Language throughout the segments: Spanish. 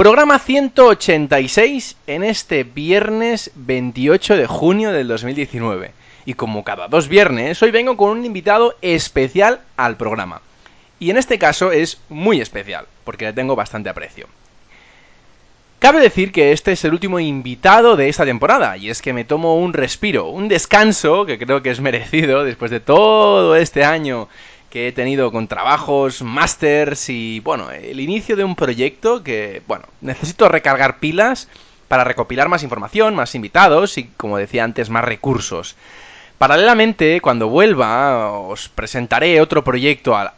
Programa 186 en este viernes 28 de junio del 2019. Y como cada dos viernes, hoy vengo con un invitado especial al programa. Y en este caso es muy especial, porque le tengo bastante aprecio. Cabe decir que este es el último invitado de esta temporada, y es que me tomo un respiro, un descanso, que creo que es merecido después de todo este año que he tenido con trabajos, másters y, bueno, el inicio de un proyecto que, bueno, necesito recargar pilas para recopilar más información, más invitados y, como decía antes, más recursos. Paralelamente, cuando vuelva, os presentaré otro proyecto al,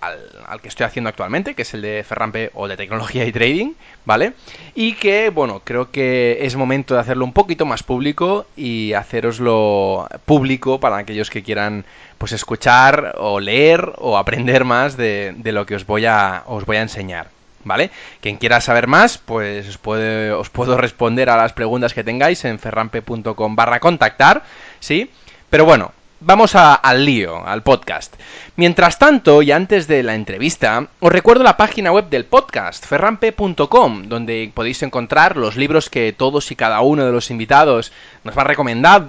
que estoy haciendo actualmente, que es el de Ferrampe o de tecnología y trading, ¿vale? Y que, bueno, creo que es momento de hacerlo un poquito más público y haceroslo público para aquellos que quieran pues escuchar o leer o aprender más de, lo que os voy a, os voy a enseñar. ¿Vale? Quien quiera saber más, pues os, os puedo responder a las preguntas que tengáis en ferrampe.com barra contactar, ¿sí? Pero bueno, vamos al lío, al podcast. Mientras tanto, y antes de la entrevista, os recuerdo la página web del podcast, ferrampe.com, donde podéis encontrar los libros que todos y cada uno de los invitados nos va,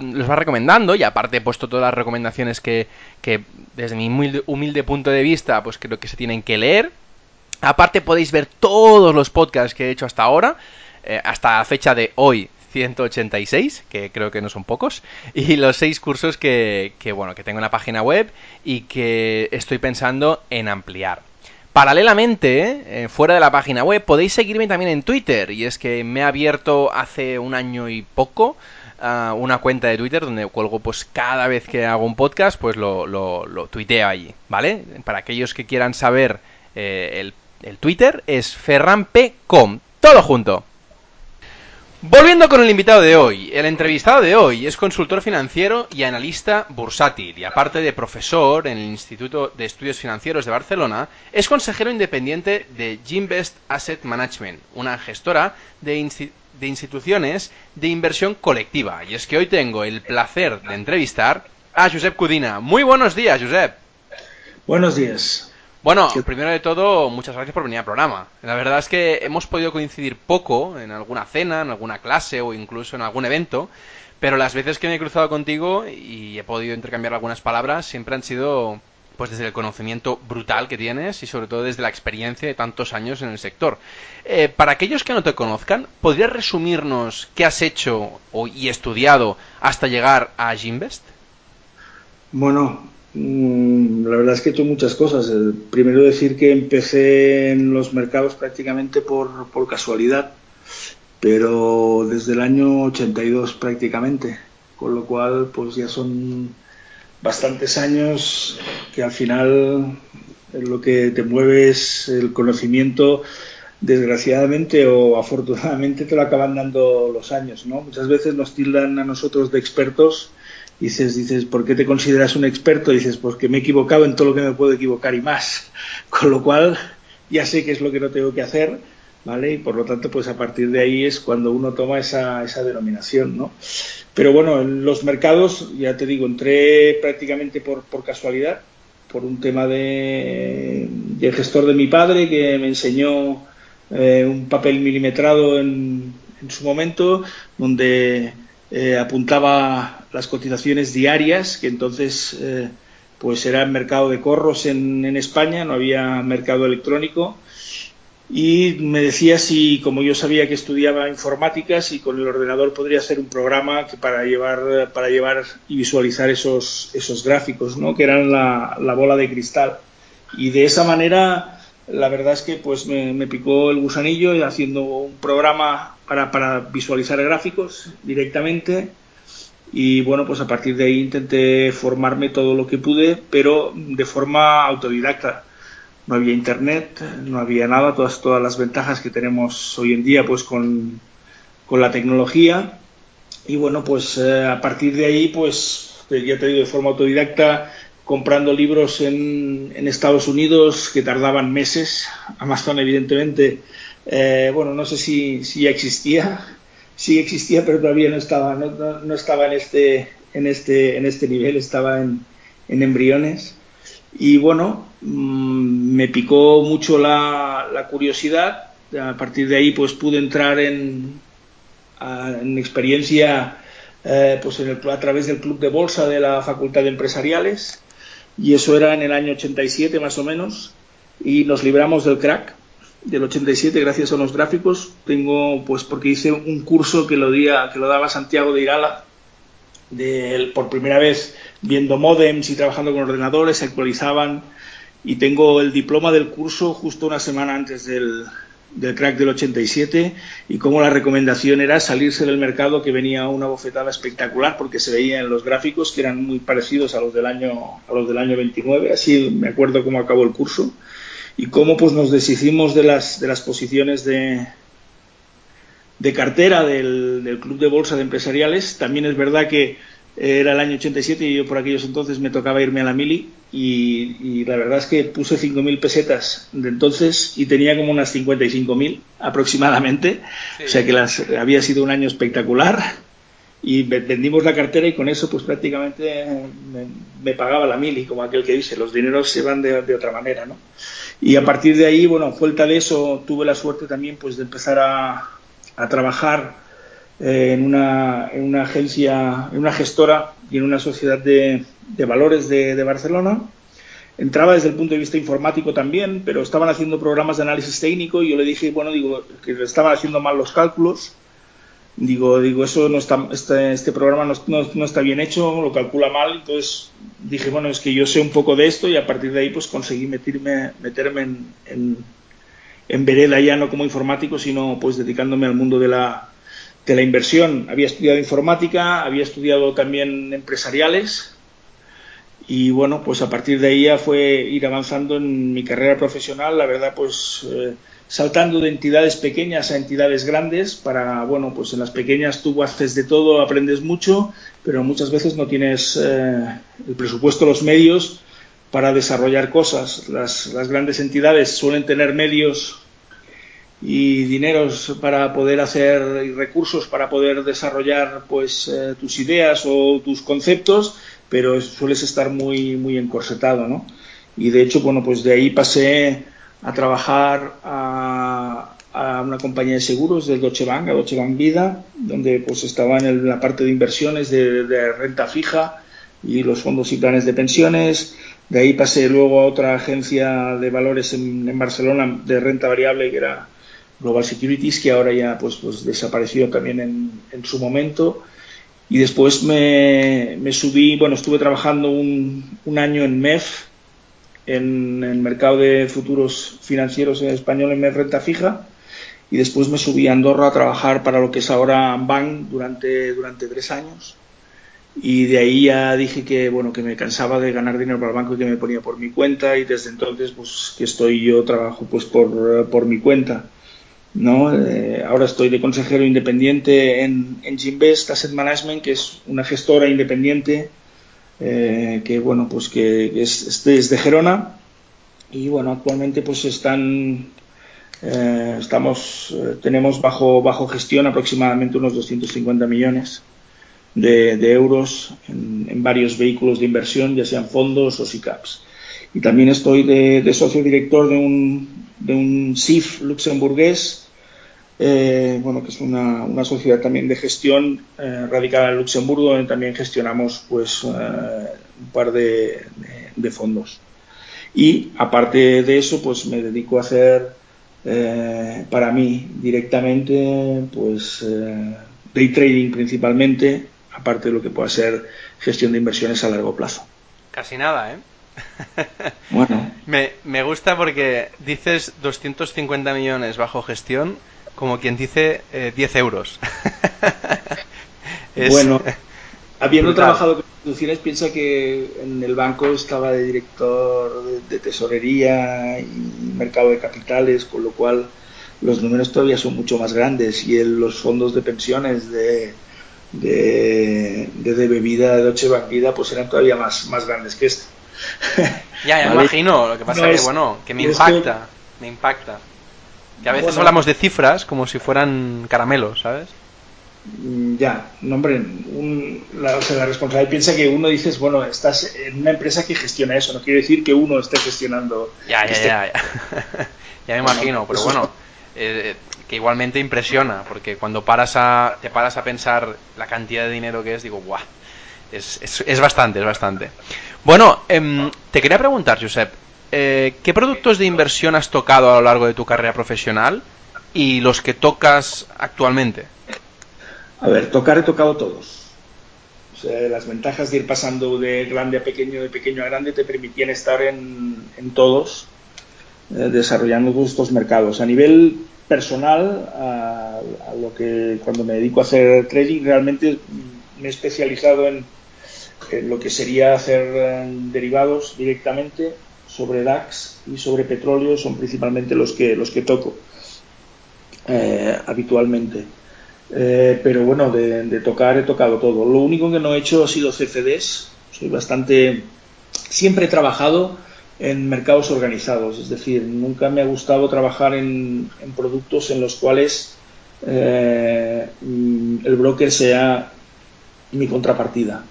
los va recomendando, y aparte he puesto todas las recomendaciones que, desde mi humilde, punto de vista, pues creo que se tienen que leer. Aparte podéis ver todos los podcasts que he hecho hasta ahora, eh, hasta la fecha de hoy, 186, que creo que no son pocos, y los seis cursos que, bueno, que tengo en la página web y que estoy pensando en ampliar. Paralelamente, eh, fuera de la página web, podéis seguirme también en Twitter, y es que me he abierto hace un año y poco ah, una cuenta de Twitter donde cuelgo pues cada vez que hago un podcast, pues lo, lo, tuiteo allí, ¿vale? Para aquellos que quieran saber eh, el, el Twitter es ferrampecom, todo junto. Volviendo con el invitado de hoy, el entrevistado de hoy es consultor financiero y analista bursátil y aparte de profesor en el Instituto de Estudios Financieros de Barcelona, es consejero independiente de Gimbest Asset Management, una gestora de, de instituciones de inversión colectiva. Y es que hoy tengo el placer de entrevistar a Josep Cudina. Muy buenos días, Josep. Buenos días. Bueno, primero de todo, muchas gracias por venir al programa. La verdad es que hemos podido coincidir poco en alguna cena, en alguna clase o incluso en algún evento, pero las veces que me he cruzado contigo y he podido intercambiar algunas palabras siempre han sido pues desde el conocimiento brutal que tienes y sobre todo desde la experiencia de tantos años en el sector. Eh, para aquellos que no te conozcan, ¿podrías resumirnos qué has hecho y estudiado hasta llegar a Gimbest? Bueno, la verdad es que he hecho muchas cosas. primero decir que empecé en los mercados prácticamente por, casualidad, pero desde el año 82 prácticamente, con lo cual pues ya son bastantes años que al final lo que te mueve es el conocimiento desgraciadamente o afortunadamente te lo acaban dando los años, ¿no? Muchas veces nos tildan a nosotros de expertos dices, dices, ¿por qué te consideras un experto? dices, pues que me he equivocado en todo lo que me puedo equivocar y más. Con lo cual, ya sé qué es lo que no tengo que hacer, ¿vale? Y por lo tanto, pues a partir de ahí es cuando uno toma esa, esa denominación, ¿no? Pero bueno, en los mercados, ya te digo, entré prácticamente por, por casualidad, por un tema de, del gestor de mi padre que me enseñó eh, un papel milimetrado en, en su momento, donde eh, apuntaba las cotizaciones diarias, que entonces eh, pues era el mercado de corros en, España, no había mercado electrónico. Y me decía si, como yo sabía que estudiaba informática, si con el ordenador podría hacer un programa que para llevar, para llevar y visualizar esos, esos gráficos, ¿no? que eran la, la bola de cristal. Y de esa manera, la verdad es que pues me, me picó el gusanillo haciendo un programa para, para visualizar gráficos directamente y bueno, pues a partir de ahí intenté formarme todo lo que pude, pero de forma autodidacta. No había internet, no había nada, todas, todas las ventajas que tenemos hoy en día, pues con con la tecnología. Y bueno, pues eh, a partir de ahí, pues ya te digo, de forma autodidacta, comprando libros en, en Estados Unidos que tardaban meses. Amazon, evidentemente, eh, bueno, no sé si, ya existía, sí existía, pero todavía no estaba, no, no, estaba en este, en este, en este nivel, estaba en, embriones. Y bueno, mmm, me picó mucho la, curiosidad. A partir de ahí, pues pude entrar en, experiencia eh, pues a través del club de bolsa de la Facultad de Empresariales. Y eso era en el año 87 más o menos. Y nos libramos del crack del 87 gracias a los gráficos. Tengo, pues porque hice un curso que lo, día, que lo daba Santiago de Irala, de, por primera vez viendo modems y trabajando con ordenadores, se actualizaban y tengo el diploma del curso justo una semana antes del, del crack del 87 y como la recomendación era salirse del mercado que venía una bofetada espectacular porque se veía en los gráficos que eran muy parecidos a los del año a los del año 29 así me acuerdo cómo acabó el curso y cómo pues nos deshicimos de las, de las posiciones de, de cartera del, del, Club de Bolsa de Empresariales. También es verdad que era el año 87 y yo por aquellos entonces me tocaba irme a la mili y, y la verdad es que puse 5.000 pesetas de entonces y tenía como unas 55.000 aproximadamente. Sí. O sea que las, había sido un año espectacular y vendimos la cartera y con eso pues prácticamente me, me pagaba la mili, como aquel que dice, los dineros se van de, de otra manera, ¿no? Y a partir de ahí, bueno, vuelta de eso, tuve la suerte también pues de empezar a, a trabajar eh, en, una, en, una, agencia, en una gestora y en una sociedad de, de valores de, de, Barcelona. Entraba desde el punto de vista informático también, pero estaban haciendo programas de análisis técnico y yo le dije, bueno, digo, que estaban haciendo mal los cálculos digo, digo, eso no está, este, este programa no, no, está bien hecho, lo calcula mal, entonces dije, bueno, es que yo sé un poco de esto y a partir de ahí pues conseguí meterme, meterme en, en, en vereda ya no como informático, sino pues dedicándome al mundo de la, de la inversión. Había estudiado informática, había estudiado también empresariales y bueno, pues a partir de ahí ya fue ir avanzando en mi carrera profesional, la verdad pues... Eh, saltando de entidades pequeñas a entidades grandes para, bueno, pues en las pequeñas tú haces de todo, aprendes mucho, pero muchas veces no tienes eh, el presupuesto, los medios para desarrollar cosas. Las, las, grandes entidades suelen tener medios y dineros para poder hacer y recursos para poder desarrollar pues eh, tus ideas o tus conceptos, pero sueles estar muy muy encorsetado, ¿no? Y de hecho, bueno, pues de ahí pasé a trabajar a, una compañía de seguros del Deutsche Bank, a Deutsche Bank Vida, donde pues estaba en la parte de inversiones de, de, renta fija y los fondos y planes de pensiones. De ahí pasé luego a otra agencia de valores en, Barcelona de renta variable que era Global Securities, que ahora ya pues, pues desapareció también en, su momento. Y después me, me, subí, bueno, estuve trabajando un, un año en MEF, en el mercado de futuros financieros en español en renta fija y después me subí a Andorra a trabajar para lo que es ahora Bank durante, durante tres años. Y de ahí ya dije que bueno que me cansaba de ganar dinero para el banco y que me ponía por mi cuenta y desde entonces pues que estoy yo trabajo pues por, por mi cuenta no eh, ahora estoy de consejero independiente en, en Gimbest Asset Management que es una gestora independiente eh, que bueno pues que es, es, de Gerona. Y bueno actualmente pues están eh, estamos eh, tenemos bajo bajo gestión aproximadamente unos 250 millones de, euros en, varios vehículos de inversión ya sean fondos o SICAPs y también estoy de, de socio director de un de un SIF luxemburgués eh, bueno, que es una, una, sociedad también de gestión eh, radicada en Luxemburgo, donde también gestionamos pues eh, un par de, de, fondos. Y aparte de eso, pues me dedico a hacer para mí directamente pues day trading principalmente, aparte de lo que pueda ser gestión de inversiones a largo plazo. Casi nada, ¿eh? Bueno. me, me gusta porque dices 250 millones bajo gestión como quien dice, eh, 10 euros. es... Bueno, habiendo brutal. trabajado con instituciones, piensa que en el banco estaba de director de, de, tesorería y mercado de capitales, con lo cual los números todavía son mucho más grandes y en los fondos de pensiones de, de, de, bebida de Deutsche Bank Vida pues eran todavía más, más grandes que esto. Ya, ya me imagino, lo que pasa es que, bueno, que me impacta, me impacta. Que a veces hablamos de cifras como si fueran caramelos, ¿sabes? Mm, ya, no, hombre, la, responsabilidad piensa que uno dices, bueno, estás en una empresa que gestiona eso, no quiere decir que uno esté gestionando. Ya, ya, ya, ya. ya me imagino, pero bueno, eh, que igualmente impresiona, porque cuando paras a, te paras a pensar la cantidad de dinero que es, digo, guau, es, es, bastante, es bastante. Bueno, em, te quería preguntar, Josep, eh, ¿qué productos de inversión has tocado a lo largo de tu carrera profesional y los que tocas actualmente? A ver, tocar he tocado todos. O sea, las ventajas de ir pasando de grande a pequeño, de pequeño a grande, te permitían estar en, todos, eh, desarrollando todos estos mercados. A nivel personal, a, lo que cuando me dedico a hacer trading, realmente me he especializado en, lo que sería hacer eh, derivados directamente sobre DAX y sobre petróleo, son principalmente los que, los que toco eh, habitualmente. Eh, pero bueno, de, tocar he tocado todo. Lo único que no he hecho ha sido CFDs. Soy bastante. Siempre he trabajado en mercados organizados, es decir, nunca me ha gustado trabajar en, productos en los cuales eh, el broker sea mi contrapartida.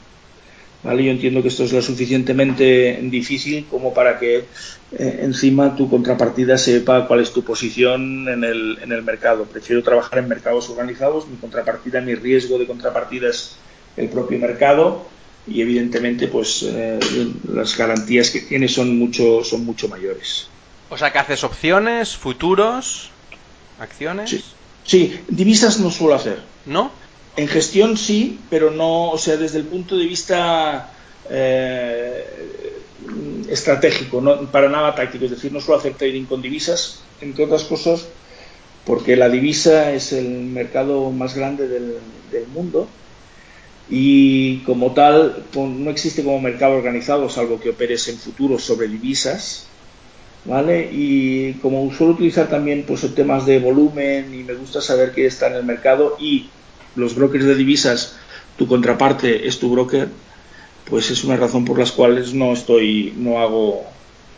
¿Vale? Yo entiendo que esto es lo suficientemente difícil como para que eh, encima tu contrapartida sepa cuál es tu posición en el, en el mercado. Prefiero trabajar en mercados organizados, mi contrapartida, mi riesgo de contrapartida es el propio mercado y evidentemente pues eh, las garantías que tiene son mucho, son mucho mayores. O sea que haces opciones, futuros, acciones. Sí, sí divisas no suelo hacer. ¿No? En gestión sí, pero no, o sea, desde el punto de vista eh, estratégico, no para nada táctico. Es decir, no suelo hacer trading con divisas, entre otras cosas, porque la divisa es el mercado más grande del, mundo y como tal no existe como mercado organizado, salvo que operes en futuros sobre divisas. ¿Vale? Y como suelo utilizar también pues temas de volumen y me gusta saber qué está en el mercado y los brokers de divisas, tu contraparte es tu broker, pues es una razón por las cuales no estoy, no hago,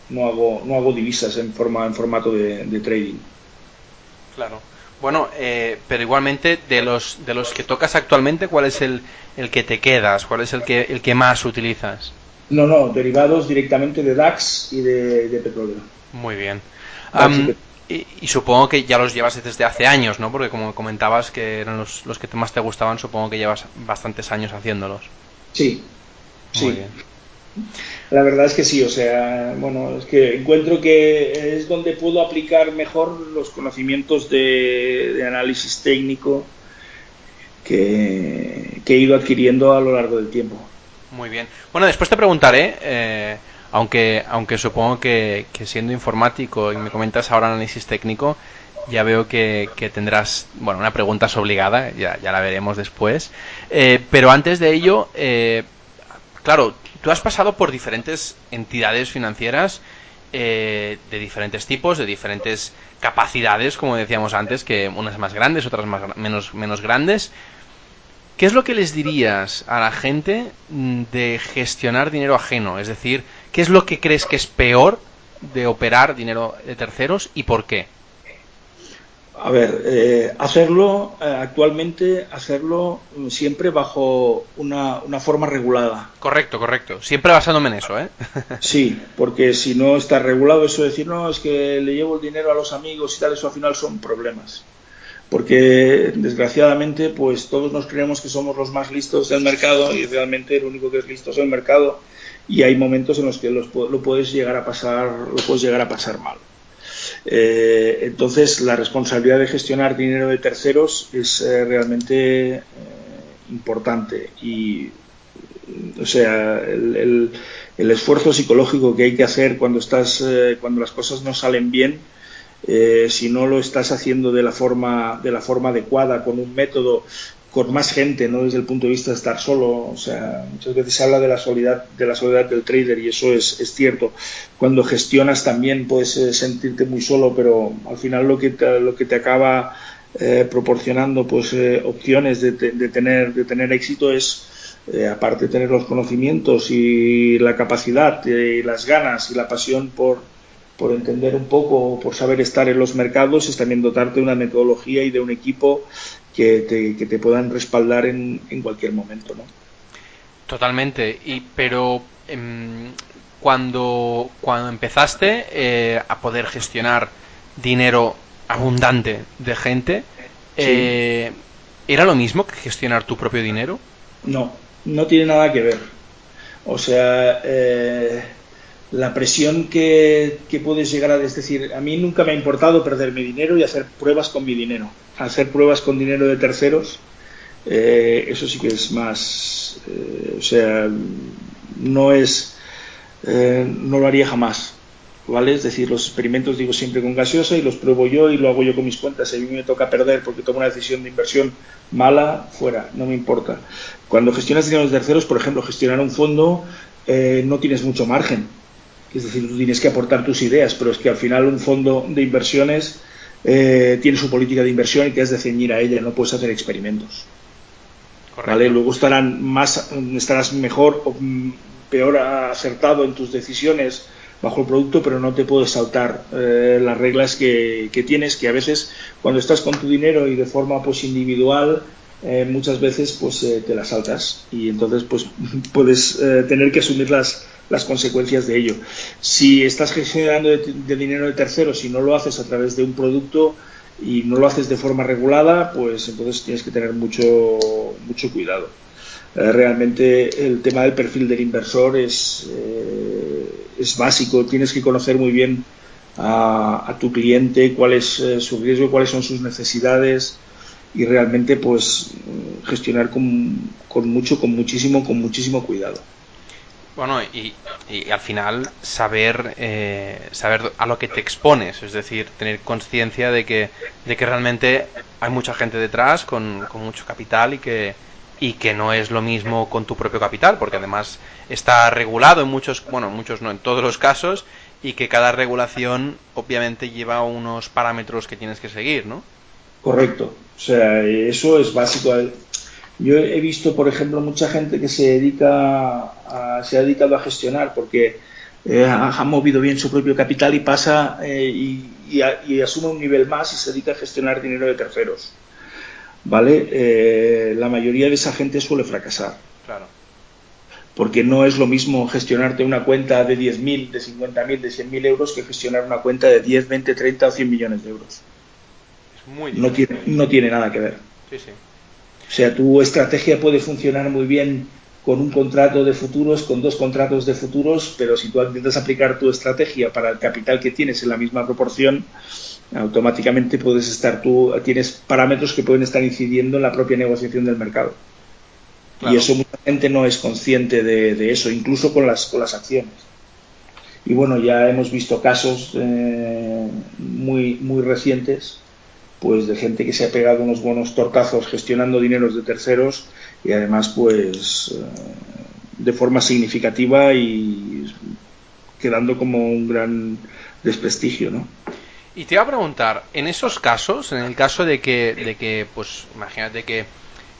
no hago, no hago divisas en forma, en formato de, trading. Claro. Bueno, eh, pero igualmente de los de los que tocas actualmente, ¿cuál es el, el que te quedas? ¿Cuál es el que el que más utilizas? No, no, derivados directamente de DAX y de, petróleo. Muy bien. Y, supongo que ya los llevas desde hace años, ¿no? Porque como comentabas que eran los, los que más te gustaban, supongo que llevas bastantes años haciéndolos. Sí, sí. La verdad es que sí, o sea, bueno, es que encuentro que es donde puedo aplicar mejor los conocimientos de, análisis técnico que, que, he ido adquiriendo a lo largo del tiempo. Muy bien. Bueno, después te preguntaré, eh, aunque, aunque supongo que, siendo informático y me comentas ahora análisis técnico, ya veo que, tendrás, bueno, una pregunta es obligada, ya, la veremos después. Eh, pero antes de ello, eh, claro, tú has pasado por diferentes entidades financieras eh, de diferentes tipos, de diferentes capacidades, como decíamos antes, que unas más grandes, otras más, menos, menos grandes. ¿Qué es lo que les dirías a la gente mm, de gestionar dinero ajeno? Es decir, ¿Qué es lo que crees que es peor de operar dinero de terceros y por qué? A ver, eh, hacerlo eh, actualmente, hacerlo siempre bajo una, forma regulada. Correcto, correcto. Siempre basándome en eso, ¿eh? sí, porque si no está regulado, eso de decir, no, es que le llevo el dinero a los amigos y tal, eso al final son problemas. Porque desgraciadamente, pues todos nos creemos que somos los más listos del mercado y realmente el único que es listo es el mercado y hay momentos en los que lo puedes llegar a pasar, lo puedes llegar a pasar mal. Eh, entonces, la responsabilidad de gestionar dinero de terceros es eh, realmente eh, importante y, o sea, el, el, esfuerzo psicológico que hay que hacer cuando estás, cuando las cosas no salen bien, si no lo estás haciendo de la forma, de la forma adecuada, con un método con más gente, no desde el punto de vista de estar solo. O sea, muchas veces se habla de la soledad, de la soledad del trader y eso es, es cierto. Cuando gestionas también puedes eh, sentirte muy solo, pero al final lo que te, lo que te acaba eh, proporcionando pues eh, opciones de, de, tener de tener éxito es eh, aparte de tener los conocimientos y la capacidad y las ganas y la pasión por, por entender un poco, por saber estar en los mercados, es también dotarte de una metodología y de un equipo que te, que te puedan respaldar en, en, cualquier momento. ¿no? Totalmente, y, pero eh, cuando, cuando empezaste eh, a poder gestionar dinero abundante de gente, eh, ¿era lo mismo que gestionar tu propio dinero? No, no tiene nada que ver. O sea, eh, la presión que, puedes llegar a... Es decir, a mí nunca me ha importado perder mi dinero y hacer pruebas con mi dinero. Hacer pruebas con dinero de terceros, eh, eso sí que es más... Eh, o sea, no es... Eh, no lo haría jamás. ¿Vale? Es decir, los experimentos digo siempre con gaseosa y los pruebo yo y lo hago yo con mis cuentas. Si a mí me toca perder porque tomo una decisión de inversión mala, fuera, no me importa. Cuando gestionas dinero de terceros, por ejemplo, gestionar un fondo, no tienes mucho margen. Es decir, tú tienes que aportar tus ideas, pero es que al final un fondo de inversiones eh, tiene su política de inversión y te has de ceñir a ella, no puedes hacer experimentos. ¿Vale? Luego estarán más, estarás mejor o peor acertado en tus decisiones bajo el producto, pero no te puedes saltar eh, las reglas que, que, tienes, que a veces cuando estás con tu dinero y de forma pues individual, eh, muchas veces pues te las saltas y entonces pues puedes tener que asumir las, las consecuencias de ello. Si estás gestionando de, dinero de terceros y no lo haces a través de un producto y no lo haces de forma regulada, pues entonces tienes que tener mucho, mucho cuidado. realmente el tema del perfil del inversor es, es básico, tienes que conocer muy bien a, tu cliente, cuál es su riesgo, cuáles son sus necesidades, y realmente pues gestionar con, con, mucho, con muchísimo, con muchísimo cuidado. Bueno, y, y al final saber eh, saber a lo que te expones, es decir, tener conciencia de que, de que realmente hay mucha gente detrás con, con mucho capital y que, y que no es lo mismo con tu propio capital, porque además está regulado en muchos, bueno, muchos no, en todos los casos, y que cada regulación obviamente lleva unos parámetros que tienes que seguir, ¿no? Correcto. O sea, eso es básico. Yo he visto, por ejemplo, mucha gente que se dedica a, se ha dedicado a gestionar porque eh, ha, movido bien su propio capital y pasa eh, y, y, a, y, asume un nivel más y se dedica a gestionar dinero de terceros. ¿Vale? Eh, la mayoría de esa gente suele fracasar. Claro. Porque no es lo mismo gestionarte una cuenta de 10.000, de 50.000, de 100.000 euros que gestionar una cuenta de 10, 20, 30 o 100 millones de euros. Muy no, tiene, no tiene nada que ver. Sí, sí. O sea, tu estrategia puede funcionar muy bien con un contrato de futuros, con dos contratos de futuros, pero si tú intentas aplicar tu estrategia para el capital que tienes en la misma proporción, automáticamente puedes estar tú, tienes parámetros que pueden estar incidiendo en la propia negociación del mercado. Claro. Y eso mucha gente no es consciente de, de, eso, incluso con las, con las acciones. Y bueno, ya hemos visto casos eh, muy, muy recientes pues de gente que se ha pegado unos buenos tortazos gestionando dineros de terceros y además pues de forma significativa y quedando como un gran desprestigio, ¿no? Y te iba a preguntar, en esos casos, en el caso de que, de que pues imagínate que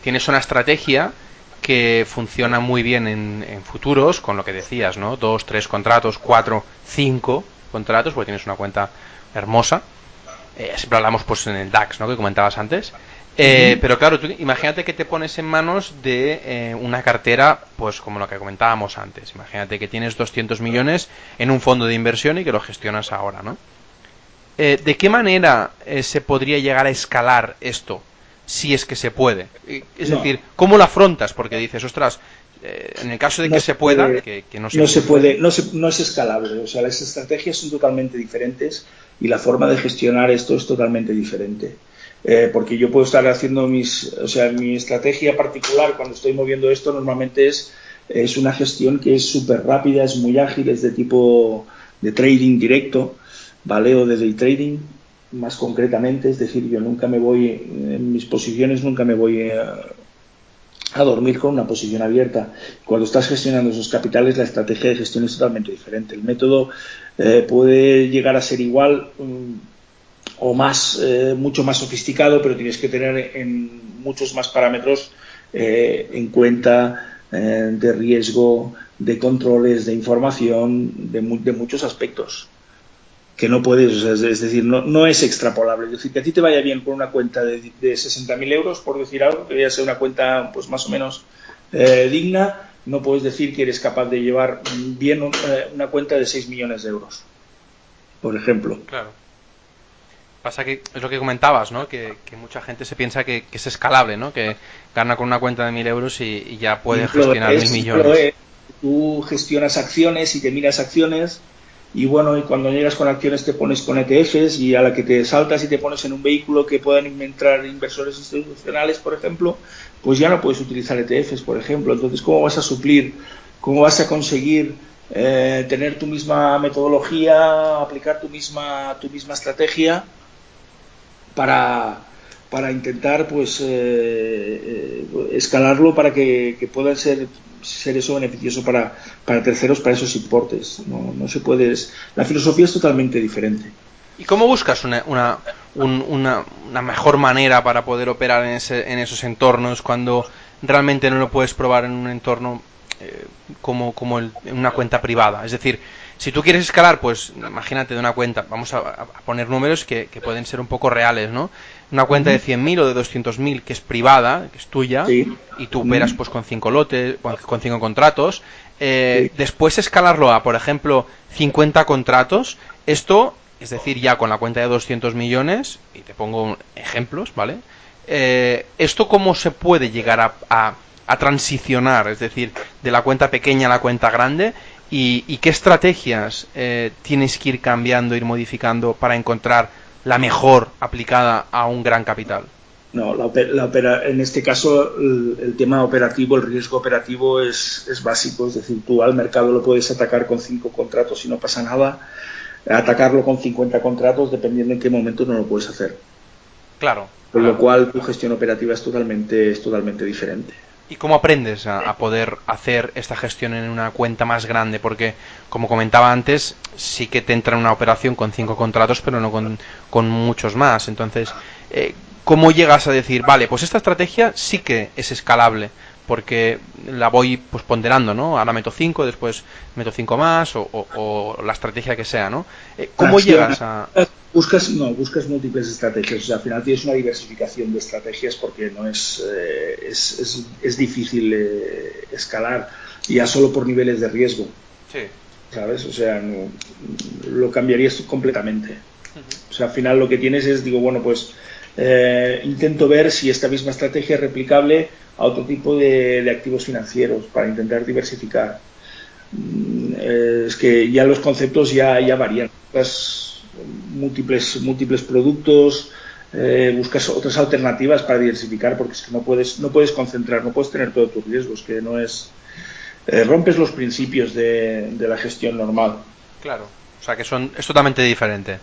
tienes una estrategia que funciona muy bien en, en, futuros, con lo que decías, ¿no? Dos, tres contratos, cuatro, cinco contratos, porque tienes una cuenta hermosa, eh, siempre hablamos pues en el DAX, ¿no? Que comentabas antes. Eh, uh -huh. Pero claro, tú imagínate que te pones en manos de eh, una cartera, pues como lo que comentábamos antes. Imagínate que tienes 200 millones en un fondo de inversión y que lo gestionas ahora, ¿no? Eh, ¿De qué manera se podría llegar a escalar esto? Si es que se puede. Es no. decir, ¿cómo lo afrontas? Porque dices, ostras, en el caso de que no se, se pueda, que, que, no se, no se puede, no, se, no es escalable. O sea, las estrategias son totalmente diferentes y la forma de gestionar esto es totalmente diferente. Eh, porque yo puedo estar haciendo mis, o sea, mi estrategia particular cuando estoy moviendo esto normalmente es, es una gestión que es súper rápida, es muy ágil, es de tipo de trading directo, ¿vale? O de day trading, más concretamente, es decir, yo nunca me voy, en mis posiciones nunca me voy a, a dormir con una posición abierta. Cuando estás gestionando esos capitales, la estrategia de gestión es totalmente diferente. El método eh, puede llegar a ser igual mm, o más, eh, mucho más sofisticado, pero tienes que tener en muchos más parámetros eh, en cuenta de riesgo, de controles, de información, de, de muchos aspectos que no puedes, es decir, no, no, es extrapolable. Es decir, que a ti te vaya bien con una cuenta de, de 60.000 euros, por decir algo, que vaya a ser una cuenta pues más o menos eh, digna, no puedes decir que eres capaz de llevar bien eh, una cuenta de 6 millones de euros, por ejemplo. Claro. Pasa que es lo que comentabas, ¿no? Que, mucha gente se piensa que, es escalable, ¿no? Que gana con una cuenta de 1.000 euros y, ya puede gestionar mil millones. Tú gestionas acciones y te miras acciones y bueno, y cuando llegas con acciones te pones con ETFs y a la que te saltas y te pones en un vehículo que puedan entrar inversores institucionales, por ejemplo, pues ya no puedes utilizar ETFs, por ejemplo. Entonces, ¿cómo vas a suplir? ¿Cómo vas a conseguir eh, tener tu misma metodología, aplicar tu misma, tu misma estrategia para, para intentar pues eh, eh, escalarlo para que, que puedan ser ser eso beneficioso para, para terceros para esos importes. No, no se puede. La filosofía es totalmente diferente. ¿Y cómo buscas una, una, una, mejor manera para poder operar en, ese, en esos entornos cuando realmente no lo puedes probar en un entorno eh, como, como en una cuenta privada? Es decir, si tú quieres escalar, pues imagínate de una cuenta, vamos a, poner números que, que, pueden ser un poco reales, ¿no? Una cuenta de 100.000 o de 200.000 que es privada, que es tuya, y tú operas pues con cinco lotes, con cinco contratos. Eh, después escalarlo a, por ejemplo, 50 contratos. Esto, es decir, ya con la cuenta de 200 millones, y te pongo ejemplos, ¿vale? Eh, ¿Esto cómo se puede llegar a, a transicionar? Es decir, de la cuenta pequeña a la cuenta grande y, qué estrategias eh, tienes que ir cambiando, ir modificando para encontrar la mejor aplicada a un gran capital. No, la, en este caso el, tema operativo, el riesgo operativo es, es, básico, es decir, tú al mercado lo puedes atacar con cinco contratos y no pasa nada, atacarlo con 50 contratos dependiendo en qué momento no lo puedes hacer. Claro. Con lo cual tu gestión operativa es totalmente, es totalmente diferente. ¿Y cómo aprendes a, poder hacer esta gestión en una cuenta más grande? Porque, como comentaba antes, sí que te entra en una operación con cinco contratos, pero no con, muchos más. Entonces, eh, ¿cómo llegas a decir, vale, pues esta estrategia sí que es escalable? Porque la voy pues ponderando, ¿no? Ahora meto cinco, después meto cinco más, o, la estrategia que sea, ¿no? Eh, ¿Cómo llegas a...? Buscas, no, buscas múltiples estrategias. O sea, al final tienes una diversificación de estrategias porque no es, eh, es, es, difícil eh, escalar ya solo por niveles de riesgo. Sí. ¿Sabes? O sea, no, lo cambiarías completamente. O sea, al final lo que tienes es, digo, bueno, pues eh, intento ver si esta misma estrategia es replicable a otro tipo de, activos financieros para intentar diversificar. Mm, es que ya los conceptos ya, ya varían múltiples, múltiples productos, eh, buscas otras alternativas para diversificar porque es que no puedes, no puedes concentrar, no puedes tener todos tus riesgos, que no es... Eh, rompes los principios de, la gestión normal. Claro, o sea que son, es totalmente diferente.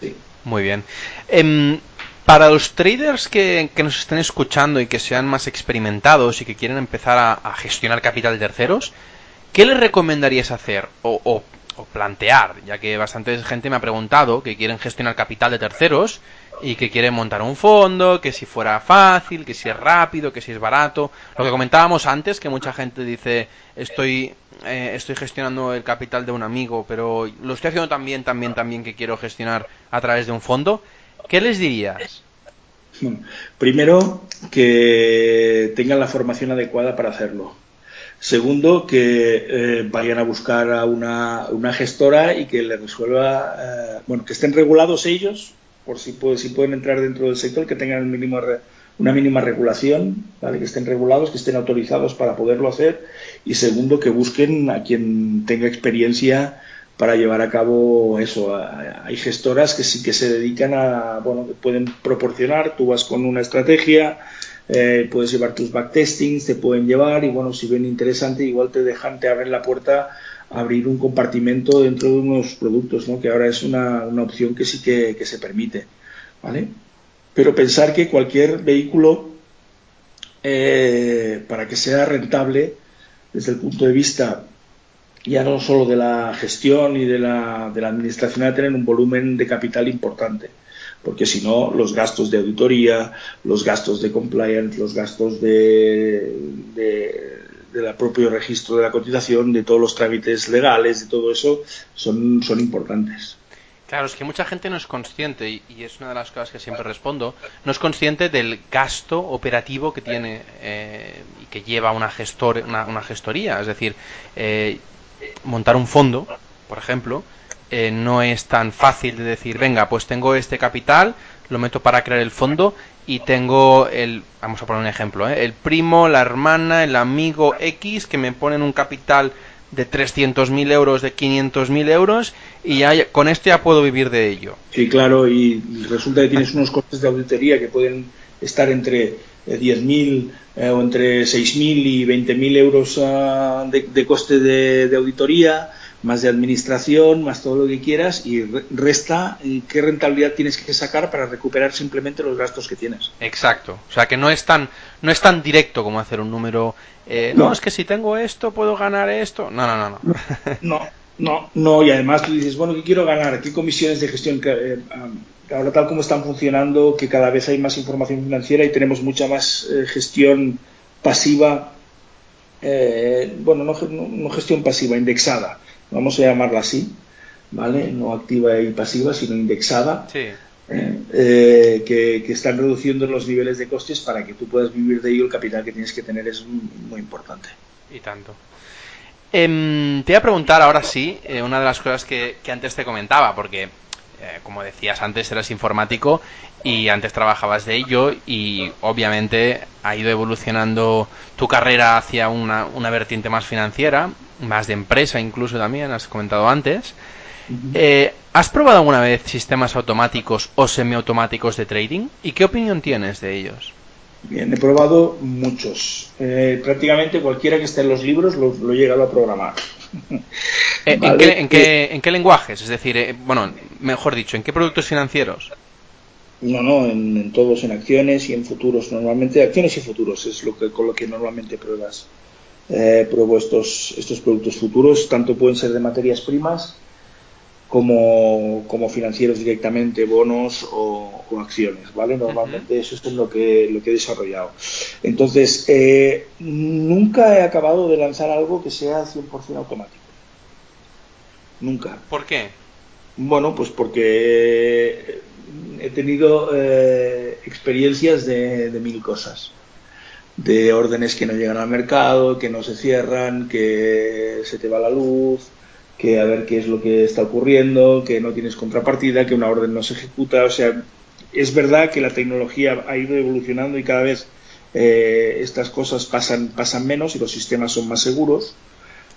Sí. Muy bien. Em, para los traders que, nos estén escuchando y que sean más experimentados y que quieren empezar a, gestionar capital de terceros, ¿qué les recomendarías hacer? o o plantear, ya que bastante gente me ha preguntado que quieren gestionar capital de terceros y que quieren montar un fondo, que si fuera fácil, que si es rápido, que si es barato. Lo que comentábamos antes, que mucha gente dice, estoy, eh, estoy gestionando el capital de un amigo, pero lo estoy haciendo también, también, también que quiero gestionar a través de un fondo. ¿Qué les dirías? primero, que tengan la formación adecuada para hacerlo. Segundo, que eh, vayan a buscar a una, una, gestora y que le resuelva, eh, bueno, que estén regulados ellos, por si, pueden entrar dentro del sector, que tengan el mínimo, una mínima regulación, ¿vale? que estén regulados, que estén autorizados para poderlo hacer. Y segundo, que busquen a quien tenga experiencia para llevar a cabo eso. Hay gestoras que sí que se dedican a, bueno, que pueden proporcionar, tú vas con una estrategia, eh, puedes llevar tus backtestings, te pueden llevar y bueno, si ven interesante, igual te dejan, te abren la puerta abrir un compartimento dentro de unos productos, ¿no? que ahora es una, una opción que sí que, se permite. ¿vale? Pero pensar que cualquier vehículo eh, para que sea rentable desde el punto de vista ya no solo de la gestión y de la, de la administración, a tener un volumen de capital importante. Porque si no, los gastos de auditoría, los gastos de compliance, los gastos de, de, del propio registro de la cotización, de todos los trámites legales, de todo eso, son, son importantes. Claro, es que mucha gente no es consciente, y, es una de las cosas que siempre respondo, no es consciente del gasto operativo que tiene eh, y que lleva una, gestor, una, gestoría. Es decir, eh, montar un fondo, por ejemplo, eh, no es tan fácil de decir, venga, pues tengo este capital, lo meto para crear el fondo y tengo el, vamos a poner un ejemplo, el primo, la hermana, el amigo X que me ponen un capital de 300.000 euros, de 500.000 euros y ya con esto ya puedo vivir de ello. Sí, claro, y resulta que tienes unos costes de auditoría que pueden estar entre 10.000 eh, o entre 6.000 y 20.000 euros ah, de, coste de, auditoría, más de administración, más todo lo que quieras, y resta qué rentabilidad tienes que sacar para recuperar simplemente los gastos que tienes. Exacto. O sea que no es tan, no es tan directo como hacer un número. Eh, no. es que si tengo esto puedo ganar esto. No, no, no. No, no, no. no y además tú dices, bueno, ¿qué quiero ganar? ¿Qué comisiones de gestión? Eh, ahora tal como están funcionando, que cada vez hay más información financiera y tenemos mucha más eh, gestión pasiva, eh, bueno, no, gestión pasiva, indexada, vamos a llamarla así, ¿vale? No activa y pasiva, sino indexada. Eh, que, están reduciendo los niveles de costes para que tú puedas vivir de ello, el capital que tienes que tener es muy importante. Y tanto. Em, te voy a preguntar ahora sí, una de las cosas que, que antes te comentaba, porque eh, como decías antes, eras informático y antes trabajabas de ello y obviamente ha ido evolucionando tu carrera hacia una, vertiente más financiera, más de empresa incluso también, has comentado antes. Eh, ¿Has probado alguna vez sistemas automáticos o semiautomáticos de trading? ¿Y qué opinión tienes de ellos? Bien, he probado muchos. Eh, prácticamente cualquiera que esté en los libros lo, lo he llegado a programar. Eh, ¿En, qué, en, qué, ¿En, qué, lenguajes? Es decir, eh, bueno, mejor dicho, ¿en qué productos financieros? No, no, en, todos, en acciones y en futuros. Normalmente, acciones y futuros es lo que, con lo que normalmente pruebas. Eh, pruebo estos, estos productos futuros, tanto pueden ser de materias primas como, como financieros directamente, bonos o, acciones, ¿vale? Normalmente eso es lo que, lo que he desarrollado. Entonces, eh, nunca he acabado de lanzar algo que sea 100% automático. Nunca. ¿Por qué? Bueno, pues porque he tenido eh, experiencias de, de mil cosas de órdenes que no llegan al mercado, que no se cierran, que se te va la luz, que a ver qué es lo que está ocurriendo, que no tienes contrapartida, que una orden no se ejecuta. O sea, es verdad que la tecnología ha ido evolucionando y cada vez eh, estas cosas pasan, pasan menos y los sistemas son más seguros,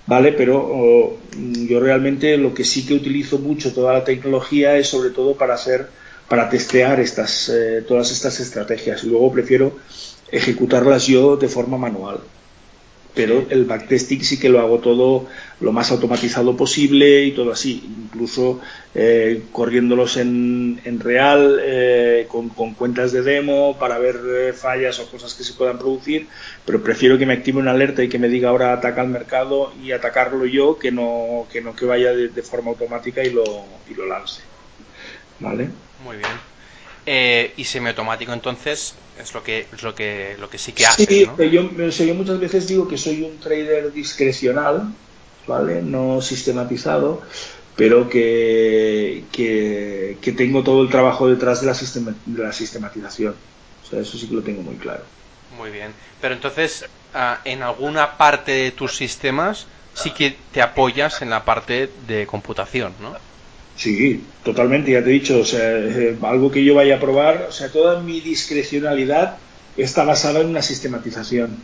¿vale? Pero yo realmente lo que sí que utilizo mucho toda la tecnología es sobre todo para hacer, para testear estas, eh, todas estas estrategias. Luego prefiero ejecutarlas yo de forma manual pero el backtesting sí que lo hago todo lo más automatizado posible y todo así, incluso eh, corriéndolos en, en real, eh, con, cuentas de demo para ver eh, fallas o cosas que se puedan producir, pero prefiero que me active una alerta y que me diga ahora ataca al mercado y atacarlo yo que no que, no que vaya de, de forma automática y lo, y lo lance. ¿Vale? Muy bien. Eh, y semiautomático. Entonces es lo que es lo que lo que sí que hace sí, yo, muchas veces digo que soy un trader discrecional vale no sistematizado pero que, que, tengo todo el trabajo detrás de la, de la sistematización. O sea eso sí que lo tengo muy claro. Muy bien. Pero entonces ah, en alguna parte de tus sistemas sí que te apoyas en la parte de computación no Sí, totalmente, ya te he dicho, o sea, eh, algo que yo vaya a probar, o sea, toda mi discrecionalidad está basada en una sistematización.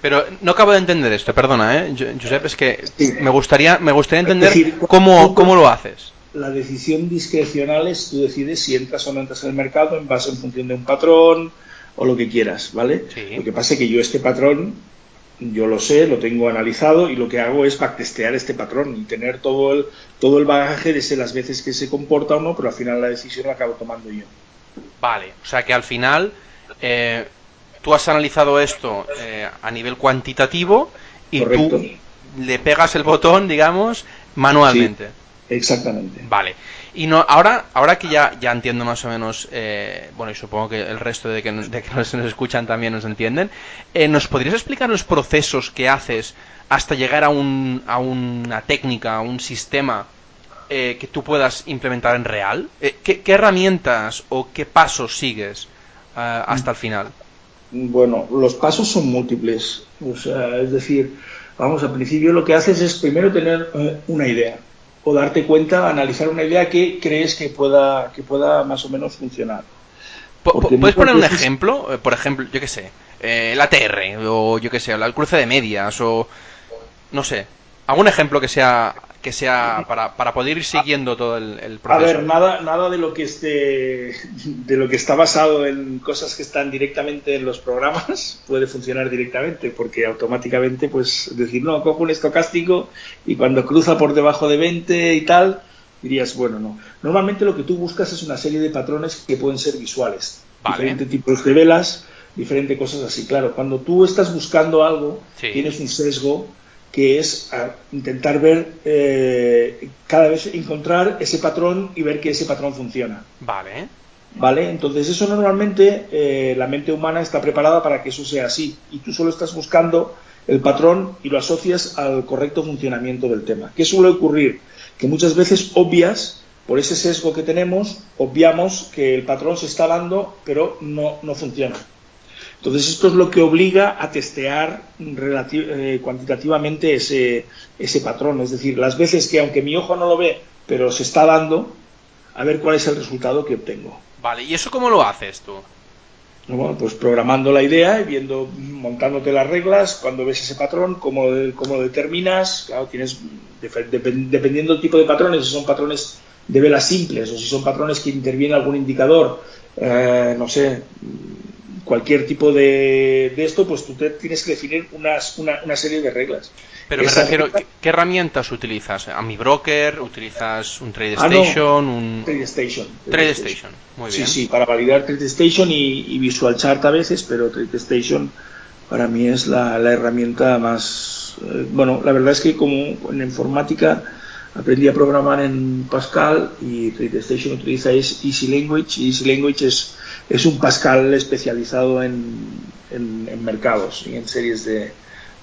Pero no acabo de entender esto, perdona, ¿eh? Josep, es que me gustaría me gustaría entender cómo, cómo lo haces. La decisión discrecional es tú decides si entras o no entras en el mercado en base en función de un patrón o lo que quieras, ¿vale? Lo que pasa es que yo este patrón yo lo sé, lo tengo analizado y lo que hago es backtestear este patrón y tener todo el, todo el bagaje de ser las veces que se comporta o no, pero al final la decisión la acabo tomando yo. Vale, o sea que al final, eh, tú has analizado esto eh, a nivel cuantitativo y tú le pegas el botón, digamos, manualmente. exactamente. Vale. Y no, ahora, ahora que ya, ya entiendo más o menos, eh, bueno, y supongo que el resto de que, nos, de que nos, escuchan también nos entienden, eh, ¿nos podrías explicar los procesos que haces hasta llegar a, un, a una técnica, a un sistema eh, que tú puedas implementar en real? ¿qué, ¿qué, herramientas o qué pasos sigues hasta el final? Bueno, los pasos son múltiples. O sea, es decir, vamos, al principio lo que haces es primero tener una idea o darte cuenta, analizar una idea que crees que pueda, que pueda más o menos funcionar. ¿Puedes poner un ejemplo? Eh, por ejemplo, yo qué sé, eh, el ATR, o yo qué sé, el cruce de medias, o no sé, algún ejemplo que sea que sea para, para poder ir siguiendo todo el, proceso. A ver, nada, nada de lo que esté de lo que está basado en cosas que están directamente en los programas puede funcionar directamente, porque automáticamente, pues, decir, no, cojo un estocástico y cuando cruza por debajo de 20 y tal, dirías, bueno, no. Normalmente lo que tú buscas es una serie de patrones que pueden ser visuales, diferentes tipos de velas, diferentes cosas así. Claro, cuando tú estás buscando algo, tienes un sesgo que es intentar ver, eh, cada vez encontrar ese patrón y ver que ese patrón funciona. Vale. ¿Vale? Entonces eso normalmente eh, la mente humana está preparada para que eso sea así y tú solo estás buscando el patrón y lo asocias al correcto funcionamiento del tema. ¿Qué suele ocurrir? Que muchas veces obvias, por ese sesgo que tenemos, obviamos que el patrón se está dando pero no, no funciona. Entonces esto es lo que obliga a testear eh, cuantitativamente ese, ese patrón. Es decir, las veces que aunque mi ojo no lo ve, pero se está dando, a ver cuál es el resultado que obtengo. Vale, ¿y eso cómo lo haces tú? Bueno, pues programando la idea y viendo, montándote las reglas, cuando ves ese patrón, cómo, cómo lo determinas, claro, tienes, dependiendo del tipo de patrones, si son patrones de velas simples o si son patrones que interviene algún indicador, eh, no sé, cualquier tipo de, de, esto, pues tú te tienes que definir unas, una, una serie de reglas. Pero me refiero, ¿qué, herramientas utilizas? ¿A mi broker? ¿Utilizas un TradeStation? Ah, un... TradeStation. TradeStation, muy bien. Sí, sí, para validar TradeStation y, y Visual Chart a veces, pero TradeStation para mí es la, la herramienta más... Eh, bueno, la verdad es que como en informática aprendí a programar en Pascal y TradeStation utiliza Easy Language y Easy Language es es un Pascal especializado en, en, mercados y en series de,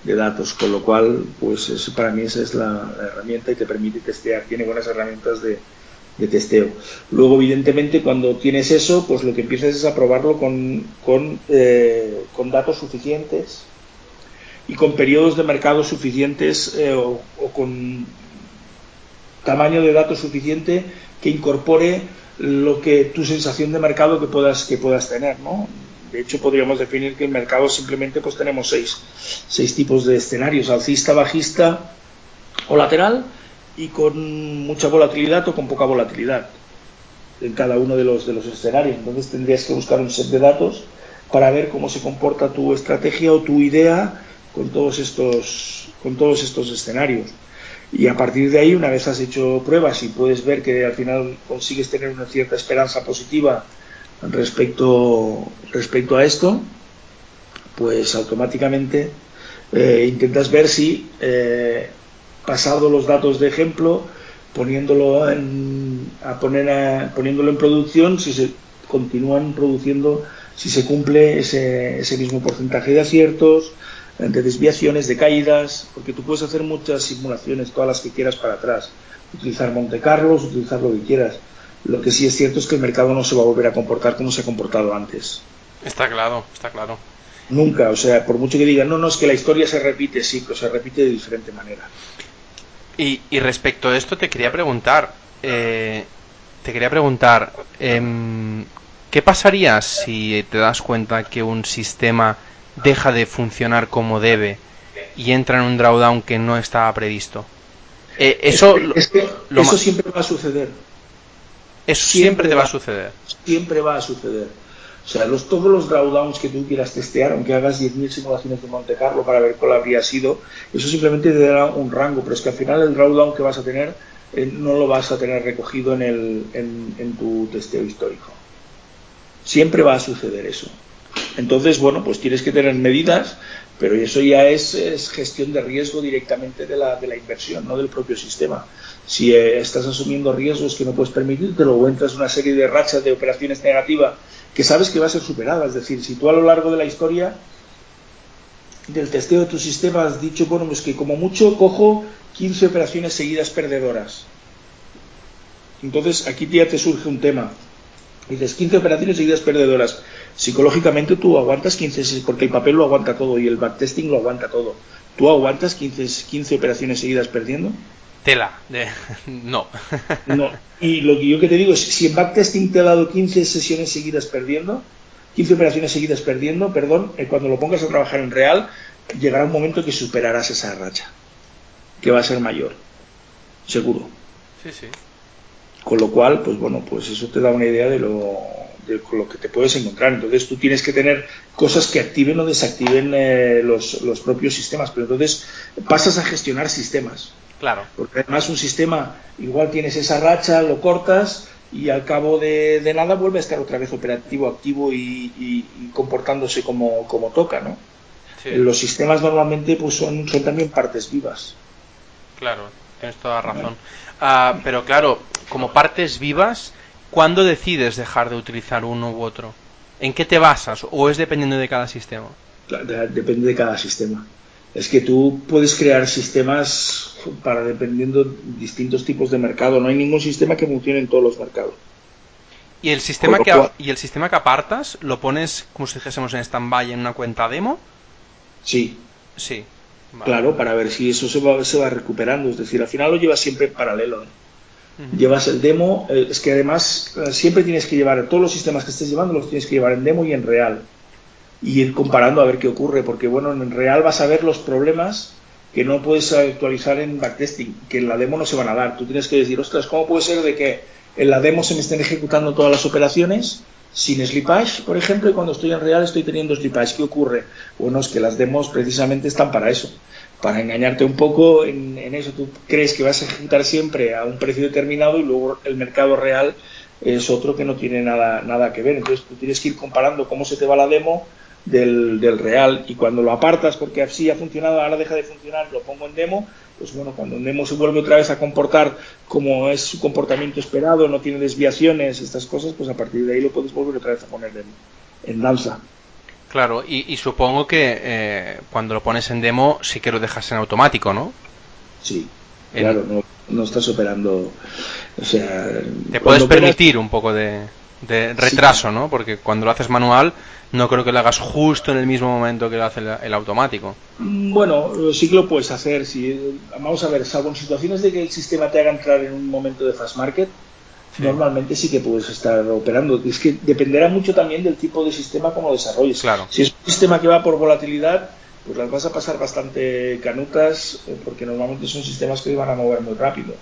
de, datos, con lo cual, pues para mí esa es la, herramienta y te permite testear, tiene buenas herramientas de, de, testeo. Luego, evidentemente, cuando tienes eso, pues lo que empiezas es a probarlo con, con, eh, con datos suficientes y con periodos de mercado suficientes eh, o con tamaño de datos suficiente que incorpore lo que tu sensación de mercado que puedas que puedas tener, ¿no? De hecho, podríamos definir que el mercado simplemente pues tenemos seis, seis tipos de escenarios, alcista, bajista o lateral y con mucha volatilidad o con poca volatilidad en cada uno de los, de los escenarios. Entonces tendrías que buscar un set de datos para ver cómo se comporta tu estrategia o tu idea con todos estos, con todos estos escenarios. Y a partir de ahí, una vez has hecho pruebas y puedes ver que al final consigues tener una cierta esperanza positiva respecto, respecto a esto, pues automáticamente eh, intentas ver si, eh, pasado los datos de ejemplo, poniéndolo en, a poner poniéndolo en producción, si se continúan produciendo, si se cumple ese, ese mismo porcentaje de aciertos, de desviaciones, de caídas, porque tú puedes hacer muchas simulaciones, todas las que quieras para atrás, utilizar Monte Carlos, utilizar lo que quieras. Lo que sí es cierto es que el mercado no se va a volver a comportar como se ha comportado antes. Está claro, está claro. Nunca, o sea, por mucho que digan, no, no, es que la historia se repite, sí, pero se repite de diferente manera. Y, y respecto a esto te quería preguntar, eh, te quería preguntar, eh, ¿qué pasaría si te das cuenta que un sistema deja de funcionar como debe y entra en un drawdown que no estaba previsto. Eh, eso eso siempre va a suceder. Eso siempre, te va, a suceder. Siempre va a suceder. O sea, los, todos los drawdowns que tú quieras testear, aunque hagas 10.000 simulaciones de Monte Carlo para ver cuál habría sido, eso simplemente te dará un rango, pero es que al final el drawdown que vas a tener eh, no lo vas a tener recogido en, el, en tu testeo histórico. Siempre va a suceder eso. Entonces, bueno, pues tienes que tener medidas, pero eso ya es, gestión de riesgo directamente de la, de la, inversión, no del propio sistema. Si eh, estás asumiendo riesgos que no puedes permitírtelo o entras en una serie de rachas de operaciones negativas que sabes que va a ser superada, es decir, si tú a lo largo de la historia del testeo de tu sistema has dicho, bueno, pues que como mucho cojo 15 operaciones seguidas perdedoras. Entonces aquí ya te surge un tema. Dices 15 operaciones seguidas perdedoras psicológicamente tú aguantas 15, porque el papel lo aguanta todo y el backtesting lo aguanta todo. ¿Tú aguantas 15, 15 operaciones seguidas perdiendo? Tela, no. no. Y lo que yo que te digo es, si en backtesting te ha dado 15 sesiones seguidas perdiendo, 15 operaciones seguidas perdiendo, perdón, eh, cuando lo pongas a trabajar en real, llegará un momento que superarás esa racha, que va a ser mayor, seguro. Sí, sí. Con lo cual, pues bueno, pues eso te da una idea de lo, con lo que te puedes encontrar. Entonces tú tienes que tener cosas que activen o desactiven eh, los, los, propios sistemas, pero entonces pasas a gestionar sistemas. Claro. Porque además un sistema, igual tienes esa racha, lo cortas y al cabo de, nada vuelve a estar otra vez operativo, activo y, comportándose como, como, toca, ¿no? Los sistemas normalmente pues son, son también partes vivas. Claro, tienes toda razón. Ah, pero claro, como partes vivas, ¿Cuándo decides dejar de utilizar uno u otro? ¿En qué te basas? ¿O es dependiendo de cada sistema? Depende de cada sistema. Es que tú puedes crear sistemas para dependiendo distintos tipos de mercado. No hay ningún sistema que funcione en todos los mercados. ¿Y el sistema, que, ¿y el sistema que apartas lo pones, como si dijésemos, en stand-by en una cuenta demo? Sí. Sí. Claro, para ver si eso se va, se va recuperando. Es decir, al final lo llevas siempre en paralelo. ¿eh? Llevas el demo, eh, es que además eh, siempre tienes que llevar, todos los sistemas que estés llevando los tienes que llevar en demo y en real. Y ir comparando a ver qué ocurre, porque bueno, en real vas a ver los problemas que no puedes actualizar en backtesting, que en la demo no se van a dar. Tú tienes que decir, ostras, ¿cómo puede ser de que en la demo se me estén ejecutando todas las operaciones sin slippage, por ejemplo, y cuando estoy en real estoy teniendo slippage? ¿Qué ocurre? Bueno, es que las demos precisamente están para eso para engañarte un poco en, eso. Tú crees que vas a ejecutar siempre a un precio determinado y luego el mercado real es otro que no tiene nada, nada que ver. Entonces tú tienes que ir comparando cómo se te va la demo del, del real y cuando lo apartas porque así ha funcionado, ahora deja de funcionar, lo pongo en demo, pues bueno, cuando en demo se vuelve otra vez a comportar como es su comportamiento esperado, no tiene desviaciones, estas cosas, pues a partir de ahí lo puedes volver otra vez a poner en, en danza. Claro, y, supongo que eh, cuando lo pones en demo sí que lo dejas en automático, ¿no? Sí, claro, no, estás operando. O sea. Te puedes permitir un poco de, retraso, ¿no? Porque cuando lo haces manual, no creo que lo hagas justo en el mismo momento que lo hace el, automático. Mm, bueno, sí que lo puedes hacer. Si, vamos a ver, salvo en situaciones de que el sistema te haga entrar en un momento de fast market, normalmente sí que puedes estar operando. Es que dependerá mucho también del tipo de sistema como desarrolles. Claro. Si es un sistema que va por volatilidad, pues las vas a pasar bastante canutas eh, porque normalmente son sistemas que van a mover muy rápido.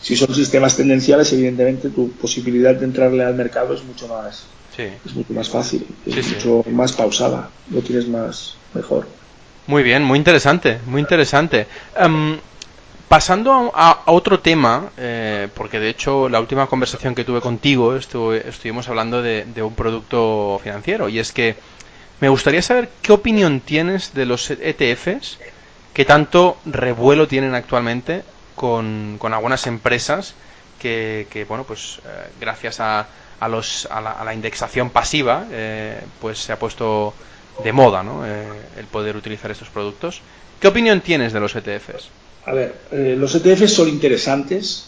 Si son sistemas tendenciales, evidentemente tu posibilidad de entrarle al mercado es mucho más, es mucho más fácil, es mucho más pausada, lo tienes más mejor. Muy bien, muy interesante, muy interesante. Em, Pasando a, otro tema, eh, porque de hecho la última conversación que tuve contigo estuvimos hablando de, un producto financiero y es que me gustaría saber qué opinión tienes de los ETFs que tanto revuelo tienen actualmente con, algunas empresas que, bueno, pues eh, gracias a, los, a, la, indexación pasiva, eh, pues se ha puesto de moda ¿no? el poder utilizar estos productos. ¿Qué opinión tienes de los ETFs? A ver, eh, los ETFs son interesantes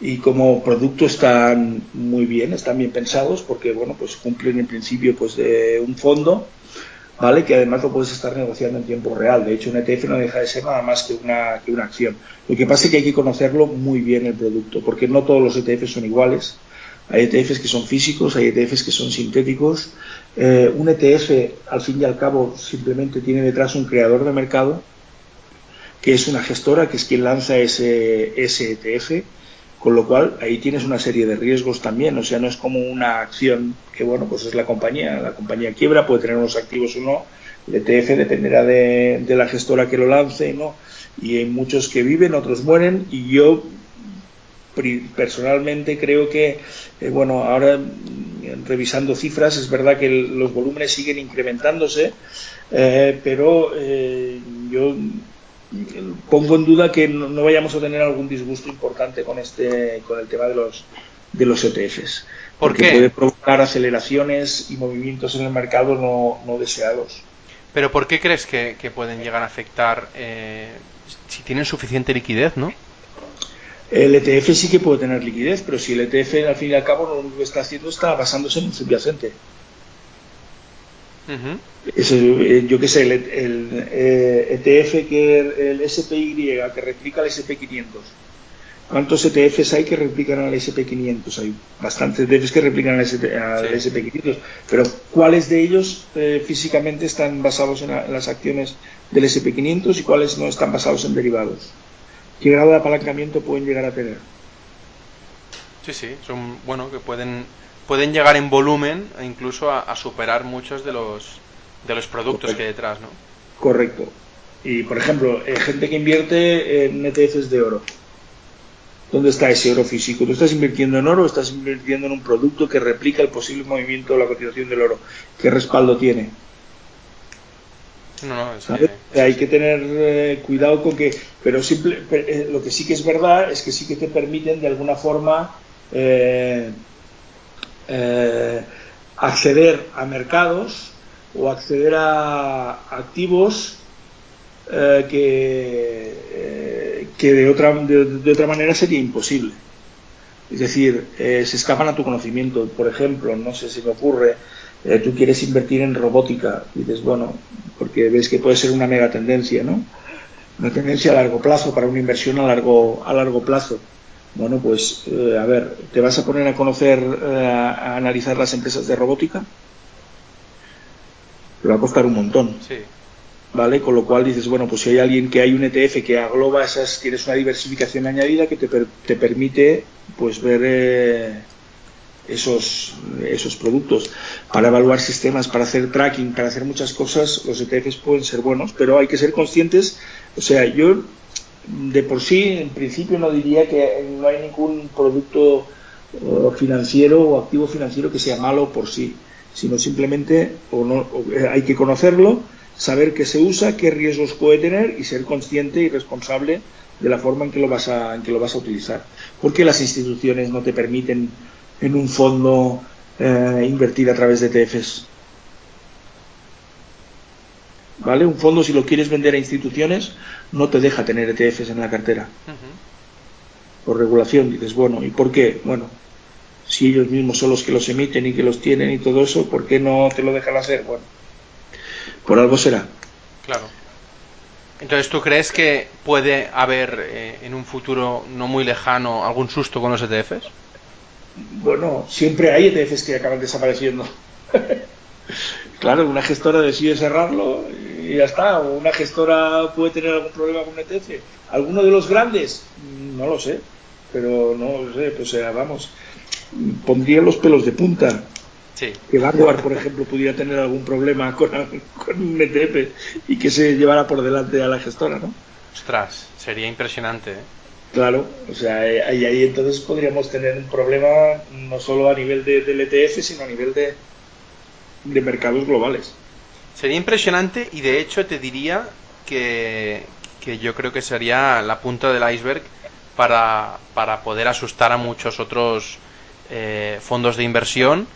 y como producto están muy bien, están bien pensados porque, bueno, pues cumplen en principio pues de un fondo, ¿vale? Que además lo puedes estar negociando en tiempo real. De hecho, un ETF no deja de ser nada más que una, que una acción. Lo que pasa es que hay que conocerlo muy bien el producto porque no todos los ETFs son iguales. Hay ETFs que son físicos, hay ETFs que son sintéticos. Eh, un ETF, al fin y al cabo, simplemente tiene detrás un creador de mercado que es una gestora, que es quien lanza ese, ETF, con lo cual ahí tienes una serie de riesgos también, o sea, no es como una acción que, bueno, pues es la compañía, la compañía quiebra, puede tener unos activos o no, el ETF dependerá de, la gestora que lo lance, ¿no? Y hay muchos que viven, otros mueren, y yo personalmente creo que, eh, bueno, ahora revisando cifras, es verdad que los volúmenes siguen incrementándose, eh, pero eh, yo pongo en duda que no, vayamos a tener algún disgusto importante con este con el tema de los de los ETFs porque puede provocar aceleraciones y movimientos en el mercado no, deseados pero ¿por qué crees que, pueden llegar a afectar si tienen suficiente liquidez, no? El ETF sí que puede tener liquidez, pero si el ETF al fin y al cabo lo único que está haciendo está basándose en un subyacente. Eh, yo qué sé, el, ETF eh, e que el SPY que replica el SP500. ¿Cuántos ETFs hay que replican al SP500? Hay bastantes ETFs que replican al, SP, 500 pero ¿cuáles de ellos eh, físicamente están basados en, en, las acciones del SP500 y cuáles no están basados en derivados? qué grado de apalancamiento pueden llegar a tener. Sí, sí, son, bueno, que pueden, pueden llegar en volumen e incluso a, superar muchos de los, de los productos que hay detrás, ¿no? Correcto. Y, por ejemplo, eh, gente que invierte en ETFs de oro. ¿Dónde está ese oro físico? ¿Tú estás invirtiendo en oro o estás invirtiendo en un producto que replica el posible movimiento de la cotización del oro? ¿Qué respaldo tiene? No, Hay que tener eh, cuidado con que, pero simple, eh, lo que sí que es verdad es que sí que te permiten de alguna forma eh, acceder a mercados o acceder a activos que, que de, otra, de, otra manera sería imposible. Es decir, se escapan a tu conocimiento. Por ejemplo, no sé si me ocurre, tú quieres invertir en robótica y dices, bueno, porque ves que puede ser una mega tendencia, ¿no? Una tendencia a largo plazo para una inversión a largo, a largo plazo. Bueno, pues eh, a ver, ¿te vas a poner a conocer, eh, a analizar las empresas de robótica? Te va a costar un montón. Sí. ¿Vale? Con lo cual dices, bueno, pues si hay alguien que hay un ETF que agloba esas, tienes una diversificación añadida que te, te permite pues ver eh, esos, esos productos. Para evaluar sistemas, para hacer tracking, para hacer muchas cosas, los ETFs pueden ser buenos, pero hay que ser conscientes. O sea, yo de por sí, en principio, no diría que no hay ningún producto eh, financiero o activo financiero que sea malo por sí, sino simplemente o no, eh, hay que conocerlo, saber qué se usa, qué riesgos puede tener y ser consciente y responsable de la forma en que lo vas a, en que lo vas a utilizar. Porque las instituciones no te permiten en un fondo eh, invertir a través de ETFs. ¿Vale? Un fondo, si lo quieres vender a instituciones, no te deja tener ETFs en la cartera. Por regulación, dices, bueno, ¿y por qué? Bueno, si ellos mismos son los que los emiten y que los tienen y todo eso, ¿por qué no te lo dejan hacer? Bueno, por algo será. Claro. Entonces, ¿tú crees que puede haber eh, en un futuro no muy lejano algún susto con los ETFs? bueno, siempre hay ETFs que acaban desapareciendo. claro, una gestora decide cerrarlo y ya está. O una gestora puede tener algún problema con un ETF. ¿Alguno de los grandes? No lo sé. Pero no lo sé. Pues sea, vamos. Pondría los pelos de punta. Sí. Que Vanguard, por ejemplo, pudiera tener algún problema con, con un ETF y que se llevara por delante a la gestora, ¿no? Ostras, sería impresionante. ¿eh? Claro, o sea, eh, ahí, ahí entonces podríamos tener un problema no solo a nivel de, del ETF, sino a nivel de, de mercados globales. Sería impresionante y de hecho te diría que, que yo creo que sería la punta del iceberg para, para poder asustar a muchos otros eh, fondos de inversión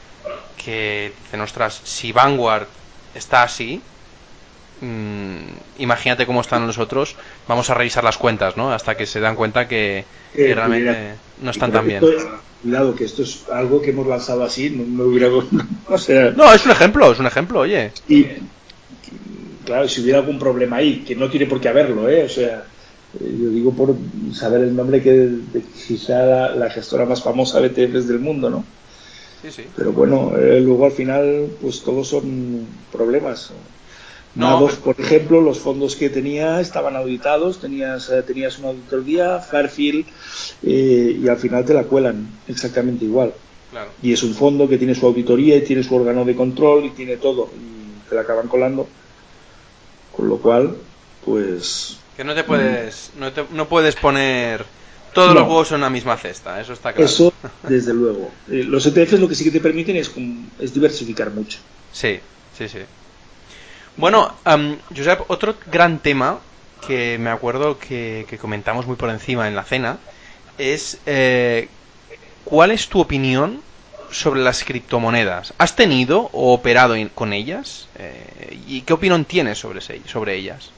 que dicen, ostras, si Vanguard está así, Mm, imagínate cómo están nosotros, vamos a revisar las cuentas, ¿no? Hasta que se dan cuenta que, eh, realmente no están tan bien. cuidado, que esto es algo que hemos lanzado así, no me hubiera... no, es un ejemplo, es un ejemplo, oye. Y, claro, si hubiera algún problema ahí, que no tiene por qué haberlo, ¿eh? O sea, eh, yo digo por saber el nombre que de, quizá la, la, gestora más famosa de ETFs del mundo, ¿no? Sí, sí. Pero bueno, eh, luego al final, pues todos son problemas. No, por ejemplo, los fondos que tenía estaban auditados, tenías, eh, tenías una auditoría, Fairfield, eh, y al final te la cuelan exactamente igual. Y es un fondo que tiene su auditoría y tiene su órgano de control y tiene todo, y te la acaban colando. Con lo cual, pues. Que no te puedes, no, te, no puedes poner todos los huevos son una misma cesta, eso está claro. Eso, desde luego. Eh, los ETFs lo que sí que te permiten es, es diversificar mucho. Sí, sí, sí. Bueno, Josep, otro gran tema que me acuerdo que, comentamos muy por encima en la cena es eh, ¿cuál es tu opinión sobre las criptomonedas? ¿Has tenido o operado con ellas? Eh, ¿Y qué opinión tienes sobre, sobre ellas?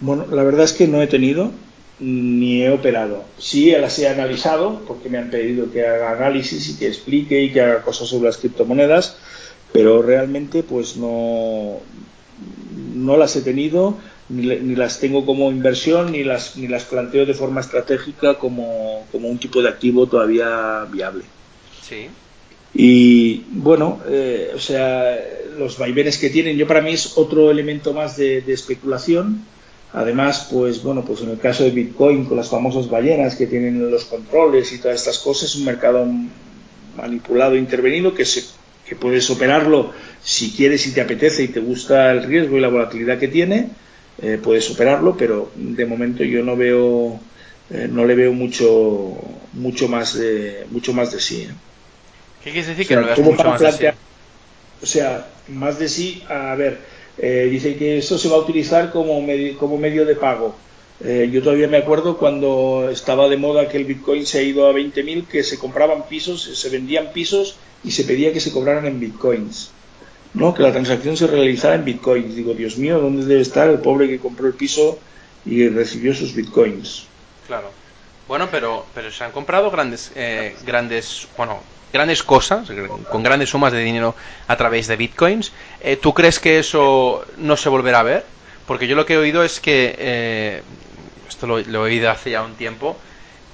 Bueno, la verdad es que no he tenido ni he operado. Sí las he analizado porque me han pedido que haga análisis y que explique y que haga cosas sobre las criptomonedas, pero realmente pues no, no las he tenido ni, las tengo como inversión ni las, ni las planteo de forma estratégica como, un tipo de activo todavía viable. Sí. Y bueno, eh, o sea, los vaivenes que tienen, yo para mí es otro elemento más de, especulación. Además, pues bueno, pues en el caso de Bitcoin, con las famosas ballenas que tienen los controles y todas estas cosas, es un mercado manipulado, intervenido, que, se, que puedes operarlo si quieres y te apetece y te gusta el riesgo y la volatilidad que tiene, eh, puedes superarlo, pero de momento yo no veo, eh, no le veo mucho, mucho más de, mucho más de sí. ¿eh? ¿Qué quieres decir que no le mucho más de sí? O sea, más de sí, a ver, dice que eso se va a utilizar como como medio de pago. yo todavía me acuerdo cuando estaba de moda que el Bitcoin se ha ido a 20.000, que se compraban pisos, se vendían pisos y se pedía que se cobraran en Bitcoins. ¿No? que la transacción se realizara en bitcoins. Digo, Dios mío, ¿dónde debe estar el pobre que compró el piso y recibió sus bitcoins? Claro. Bueno, pero, pero se han comprado grandes, eh, grandes, bueno, grandes cosas, con grandes sumas de dinero a través de bitcoins. Eh, ¿Tú crees que eso no se volverá a ver? Porque yo lo que he oído es que, eh, esto lo, lo, he oído hace ya un tiempo,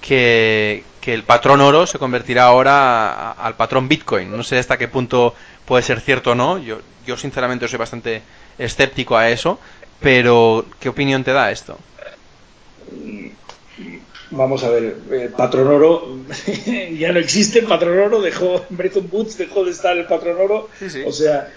que, que el patrón oro se convertirá ahora al patrón bitcoin. No sé hasta qué punto puede ser cierto o no. Yo, yo sinceramente soy bastante escéptico a eso. Pero, ¿qué opinión te da esto? Vamos a ver, el patrón oro ya no existe, el patrón oro dejó, Bretton Woods dejó de estar el patrón oro, o sea,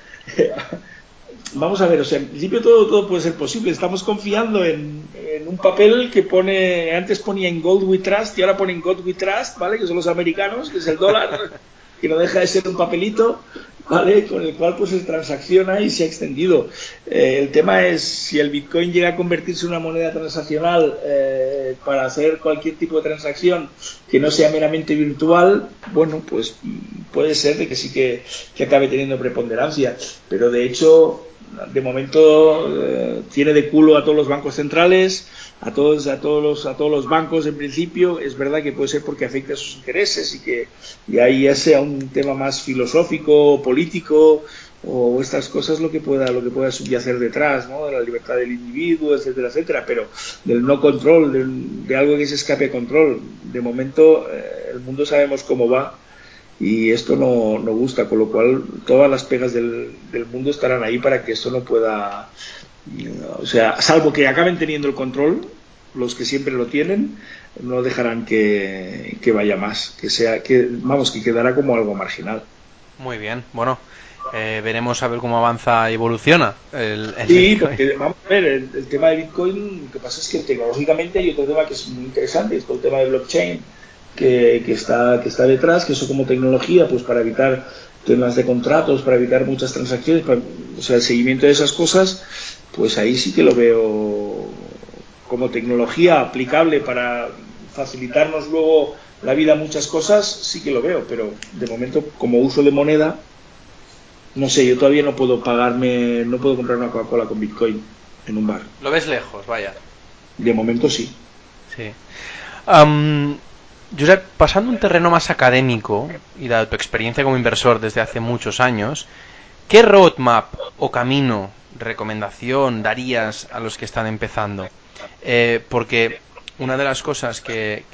vamos a ver, o sea, en principio todo, todo puede ser posible, estamos confiando en, en, un papel que pone, antes ponía en Gold We Trust y ahora pone en Gold We Trust, ¿vale? Que son los americanos, que es el dólar, que no deja de ser un papelito, ¿vale? Con el cual pues se transacciona y se ha extendido. Eh, el tema es si el Bitcoin llega a convertirse en una moneda transaccional eh, para hacer cualquier tipo de transacción que no sea meramente virtual, bueno, pues puede ser de que sí que, que acabe teniendo preponderancia, pero de hecho de momento eh, tiene de culo a todos los bancos centrales, a todos, a todos los, a todos los bancos en principio. Es verdad que puede ser porque afecta a sus intereses y que y ahí ya sea un tema más filosófico, político o estas cosas lo que pueda, lo que pueda subyacer detrás, ¿no? De la libertad del individuo, etcétera, etcétera, pero del no control, de, algo que se escape control. De momento, eh, el mundo sabemos cómo va y esto no, no, gusta, con lo cual todas las pegas del, del, mundo estarán ahí para que esto no pueda, o sea, salvo que acaben teniendo el control, los que siempre lo tienen, no dejarán que, que vaya más, que sea, que vamos, que quedará como algo marginal. Muy bien, bueno, eh, veremos a ver cómo avanza y evoluciona. El, sí, porque vamos a ver, el, tema de Bitcoin, lo que pasa es que tecnológicamente hay otro tema que es muy interesante, es el tema de blockchain que, está, que está detrás, que eso como tecnología, pues para evitar temas de contratos, para evitar muchas transacciones, o sea, el seguimiento de esas cosas, pues ahí sí que lo veo como tecnología aplicable para facilitarnos luego la vida muchas cosas, sí que lo veo, pero de momento como uso de moneda, no sé, yo todavía no puedo pagarme, no puedo comprar una Coca-Cola con Bitcoin en un bar. Lo ves lejos, vaya. De momento sí. Sí. Josep, pasando un terreno más académico y dado tu experiencia como inversor desde hace muchos años, ¿qué roadmap o camino, recomendación darías a los que están empezando? Eh, porque una de las cosas que,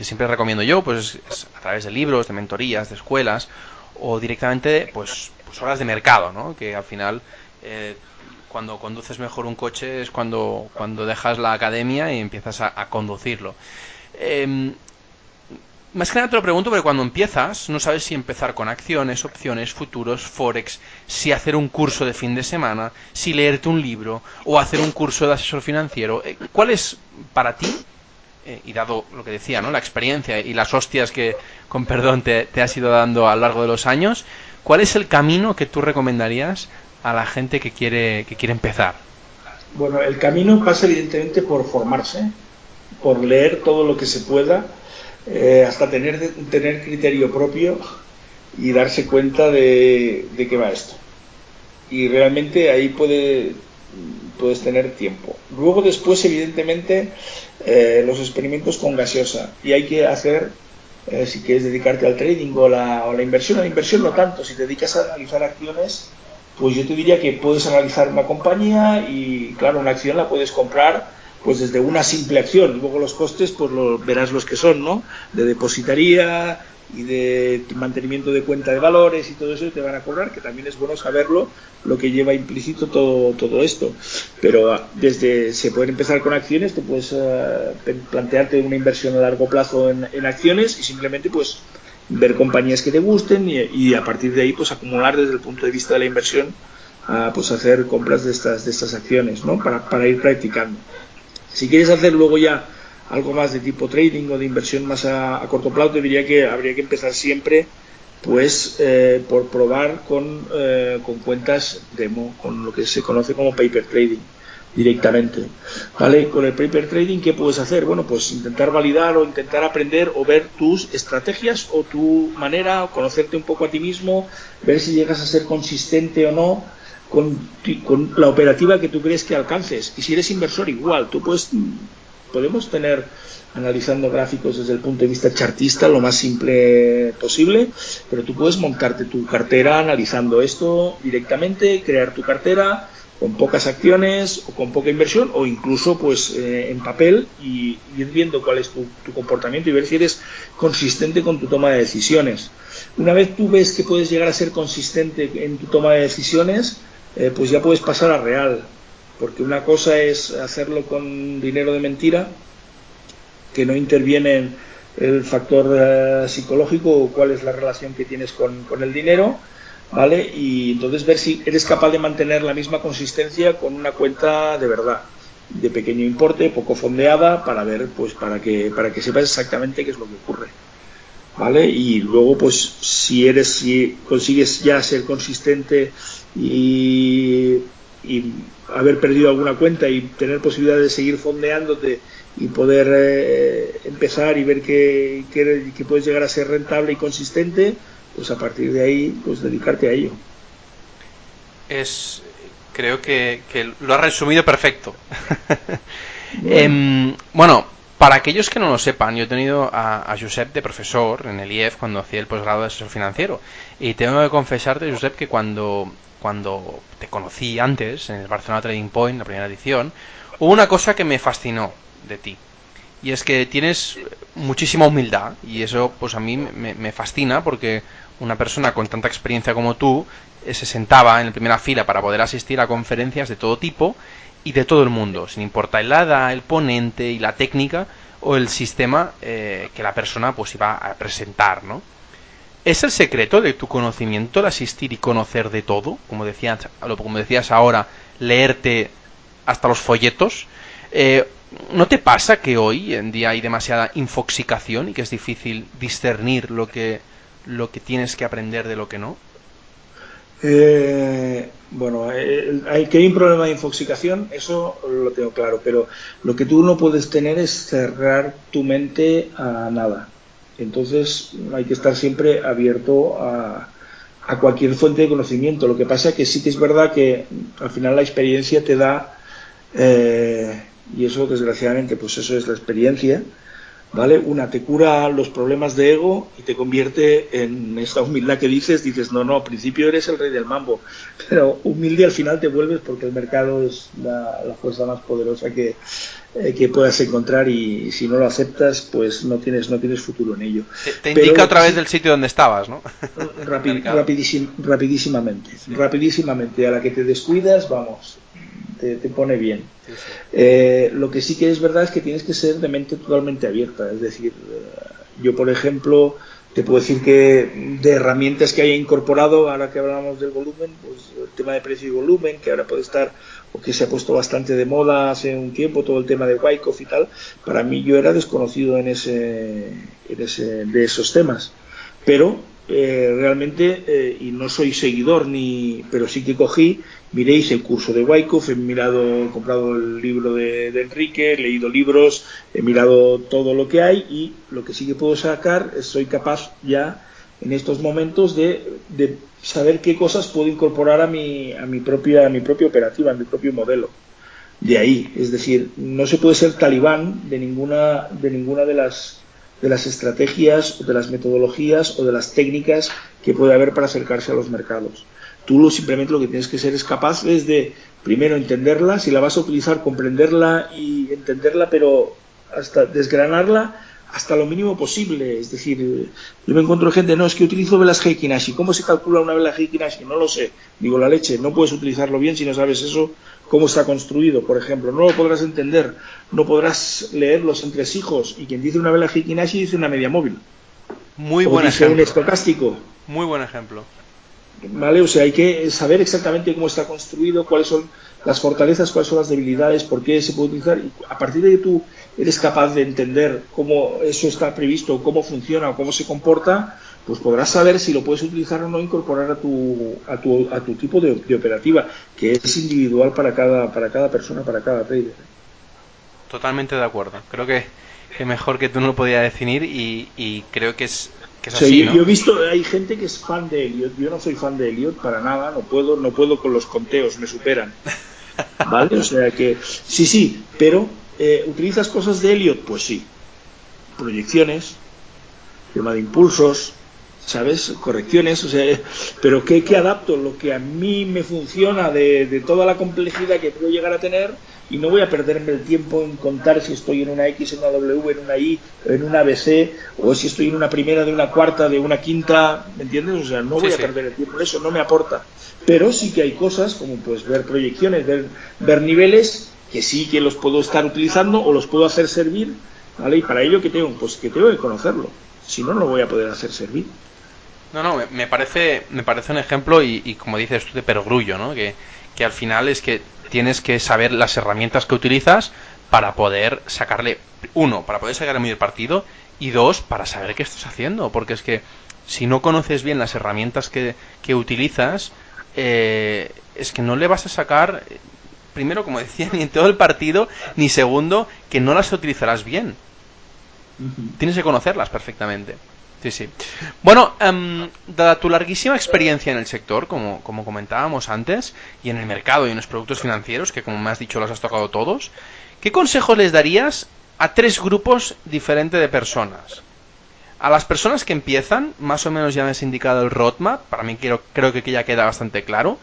siempre recomiendo yo, pues es a través de libros, de mentorías, de escuelas o directamente, pues, pues horas de mercado, ¿no? Que al final eh, cuando conduces mejor un coche es cuando, cuando dejas la academia y empiezas a, conducirlo. Em, más que nada te lo pregunto porque cuando empiezas no sabes si empezar con acciones, opciones, futuros, forex, si hacer un curso de fin de semana, si leerte un libro o hacer un curso de asesor financiero. Eh, ¿Cuál es para ti eh, y dado lo que decía, ¿no? La experiencia y las hostias que, con perdón, te, te has ido dando a lo largo de los años, ¿cuál es el camino que tú recomendarías a la gente que quiere, que quiere empezar? Bueno, el camino pasa evidentemente por formarse, por leer todo lo que se pueda, eh, hasta tener, tener criterio propio y darse cuenta de, de qué va esto. Y realmente ahí puede, puedes tener tiempo. Luego después, evidentemente, eh, los experimentos con gaseosa. Y hay que hacer, eh, si quieres dedicarte al trading o la, o la inversión, a la inversión no tanto, si te dedicas a analizar acciones, pues yo te diría que puedes analizar una compañía y, claro, una acción la puedes comprar pues desde una simple acción. Luego los costes, pues lo, verás los que son, ¿no? De depositaría, y de mantenimiento de cuenta de valores y todo eso te van a cobrar, que también es bueno saberlo, lo que lleva implícito todo, todo esto. Pero ah, desde se puede empezar con acciones, tú puedes uh, plantearte una inversión a largo plazo en, en, acciones y simplemente pues ver compañías que te gusten y, y, a partir de ahí pues acumular desde el punto de vista de la inversión, uh, pues hacer compras de estas, de estas acciones, ¿no? Para, para ir practicando. Si quieres hacer luego ya algo más de tipo trading o de inversión más a, corto plazo, diría que habría que empezar siempre pues eh, por probar con, eh, con cuentas demo, con lo que se conoce como paper trading directamente. ¿Vale? Con el paper trading, ¿qué puedes hacer? Bueno, pues intentar validar o intentar aprender o ver tus estrategias o tu manera, o conocerte un poco a ti mismo, ver si llegas a ser consistente o no con, con la operativa que tú crees que alcances. Y si eres inversor, igual, tú puedes podemos tener analizando gráficos desde el punto de vista chartista lo más simple posible, pero tú puedes montarte tu cartera analizando esto directamente, crear tu cartera con pocas acciones o con poca inversión o incluso pues eh, en papel y ir viendo cuál es tu, comportamiento y ver si eres consistente con tu toma de decisiones. Una vez tú ves que puedes llegar a ser consistente en tu toma de decisiones, eh, pues ya puedes pasar a real porque una cosa es hacerlo con dinero de mentira, que no interviene el factor uh, psicológico o cuál es la relación que tienes con, con, el dinero, ¿vale? Y entonces ver si eres capaz de mantener la misma consistencia con una cuenta de verdad, de pequeño importe, poco fondeada, para ver, pues para que, para que sepas exactamente qué es lo que ocurre. ¿Vale? Y luego, pues, si eres, si consigues ya ser consistente y y haber perdido alguna cuenta y tener posibilidad de seguir fondeándote y poder eh, empezar y ver que, que, que, puedes llegar a ser rentable y consistente, pues a partir de ahí, pues dedicarte a ello. Es, creo que, que lo has resumido perfecto. bueno. eh, bueno. Para aquellos que no lo sepan, yo he tenido a, Josep de profesor en el IEF cuando hacía el posgrado de asesor financiero. Y tengo que confesarte, Josep, que cuando cuando te conocí antes, en el Barcelona Trading Point, la primera edición, hubo una cosa que me fascinó de ti. Y es que tienes muchísima humildad y eso pues a mí me, me fascina porque una persona con tanta experiencia como tú eh, se sentaba en la primera fila para poder asistir a conferencias de todo tipo y de todo el mundo, sin importar el edad, el ponente y la técnica o el sistema eh, que la persona pues iba a presentar, ¿no? ¿Es el secreto de tu conocimiento el asistir y conocer de todo? Como decías, como decías ahora, leerte hasta los folletos. Eh, ¿No te pasa que hoy en día hay demasiada infoxicación y que es difícil discernir lo que, lo que tienes que aprender de lo que no? Eh, bueno, eh, hay que hay un problema de infoxicación, eso lo tengo claro, pero lo que tú no puedes tener es cerrar tu mente a nada. Entonces hay que estar siempre abierto a, a, cualquier fuente de conocimiento. Lo que pasa es que sí que es verdad que al final la experiencia te da, eh, y eso desgraciadamente, pues eso es la experiencia, ¿vale? Una te cura los problemas de ego y te convierte en esta humildad que dices, dices, no, no, al principio eres el rey del mambo, pero humilde al final te vuelves porque el mercado es la, la fuerza más poderosa que, eh, que puedas encontrar y si no lo aceptas, pues no tienes, no tienes futuro en ello. Te, te indica Pero, otra vez del sitio donde estabas, ¿no? Rapi, rapidísim, rapidísimamente, sí. rapidísimamente. A la que te descuidas, vamos, te, te pone bien. Sí, sí. Eh, lo que sí que es verdad es que tienes que ser de mente totalmente abierta. Es decir, eh, yo, por ejemplo, te puedo decir que de herramientas que haya incorporado, ahora que hablamos del volumen, pues el tema de precio y volumen, que ahora puede estar o que se ha puesto bastante de moda hace un tiempo, todo el tema de Wyckoff y tal, para mí yo era desconocido en ese, en ese de esos temas. Pero eh, realmente, eh, y no soy seguidor, ni pero sí que cogí, miréis el curso de Wyckoff, he mirado, he comprado el libro de, Enrique, he leído libros, he mirado todo lo que hay y lo que sí que puedo sacar, soy capaz ya en estos momentos de, saber qué cosas puedo incorporar a mi, a mi propia, a mi operativa, a mi propio modelo. De ahí, es decir, no se puede ser talibán de ninguna, de las de las estrategias, de las metodologías o de las técnicas que puede haber para acercarse a los mercados. Tú lo, simplemente lo que tienes que ser es capaz es de, primero, entenderla, si la vas a utilizar, comprenderla y entenderla, pero hasta desgranarla hasta lo mínimo posible. Es decir, yo me encuentro gente, no, es que utilizo velas Heikinashi. ¿Cómo se calcula una vela Heikinashi? No lo sé. Digo, la leche, no puedes utilizarlo bien si no sabes eso cómo está construido, por ejemplo. No lo podrás entender, no podrás leer los entresijos. Y quien dice una vela Hikinashi dice una media móvil. Muy buen ejemplo. un estocástico. Muy buen ejemplo. ¿Vale? O sea, hay que saber exactamente cómo está construido, cuáles son las fortalezas, cuáles son las debilidades, por qué se puede utilizar. Y a partir de que tú eres capaz de entender cómo eso está previsto, cómo funciona o cómo se comporta, pues podrás saber si lo puedes utilizar o no incorporar a tu, a tu, a tu tipo de, operativa, que es individual para cada, para cada persona, para cada trader. Totalmente de acuerdo. Creo que, que mejor que tú no lo podías definir y, y creo que es, que es así. yo, he visto, hay gente que es fan de Elliot, yo no soy fan de Elliot para nada, no puedo, no puedo con los conteos, me superan. ¿Vale? O sea que, sí, sí, pero eh, ¿utilizas cosas de Elliot? Pues sí. Proyecciones, tema de impulsos, ¿sabes? Correcciones, o sea, pero ¿qué, adapto? Lo que a mí me funciona de, toda la complejidad que puedo llegar a tener y no voy a perderme el tiempo en contar si estoy en una X, en una W, en una Y, en una ABC, o si estoy en una primera, de una cuarta, de una quinta, ¿me entiendes? O sea, no voy a perder el tiempo eso, no me aporta. Pero sí que hay cosas como pues ver proyecciones, ver, ver niveles que sí que los puedo estar utilizando o los puedo hacer servir, ¿vale? Y para ello que tengo, pues que tengo que conocerlo. Si no, no lo voy a poder hacer servir. No, no, me parece, me parece un ejemplo y, como dices tú, de perogrullo, ¿no? Que, al final es que tienes que saber las herramientas que utilizas para poder sacarle, uno, para poder sacarle muy el partido y dos, para saber qué estás haciendo. Porque es que si no conoces bien las herramientas que, que utilizas, eh, es que no le vas a sacar, primero, como decía, ni en todo el partido, ni segundo, que no las utilizarás bien. Tienes que conocerlas perfectamente. Sí, sí. Bueno, um, dada tu larguísima experiencia en el sector, como, como comentábamos antes, y en el mercado y en los productos financieros, que como me has dicho los has tocado todos, ¿qué consejos les darías a tres grupos diferentes de personas? A las personas que empiezan, más o menos ya me has indicado el roadmap, para mí quiero, creo que ya queda bastante claro,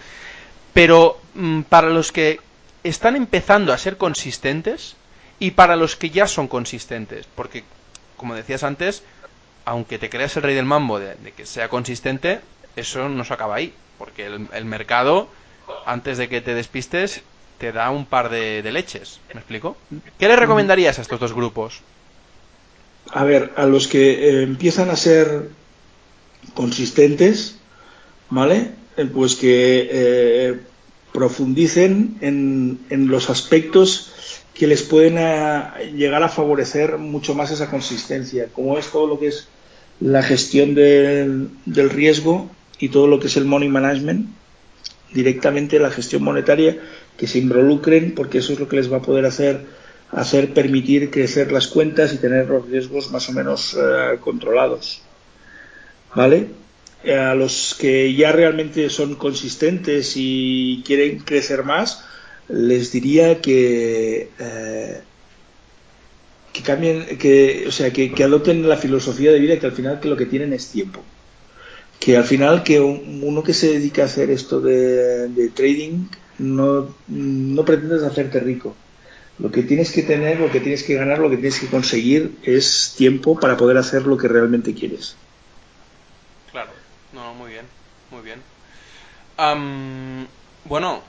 pero mm, para los que están empezando a ser consistentes y para los que ya son consistentes, porque como decías antes, aunque te creas el rey del mambo de, que sea consistente, eso no se acaba ahí, porque el, mercado, antes de que te despistes, te da un par de, leches. ¿Me explico? ¿Qué le recomendarías a estos dos grupos? A ver, a los que eh, empiezan a ser consistentes, ¿vale? Eh, pues que eh, profundicen en, en, los aspectos que les pueden llegar a favorecer mucho más esa consistencia, como es todo lo que es la gestión del, riesgo y todo lo que es el money management, directamente la gestión monetaria, que se involucren, porque eso es lo que les va a poder hacer, hacer permitir crecer las cuentas y tener los riesgos más o menos eh, controlados. ¿Vale? A los que ya realmente son consistentes y quieren crecer más, les diría que eh, que cambien, que, o sea, que, adopten la filosofía de vida que al final que lo que tienen es tiempo. Que al final que uno que se dedica a hacer esto de, trading no, no hacerte rico. Lo que tienes que tener, lo que tienes que ganar, lo que tienes que conseguir es tiempo para poder hacer lo que realmente quieres. Claro, no, muy bien, muy bien. Bueno,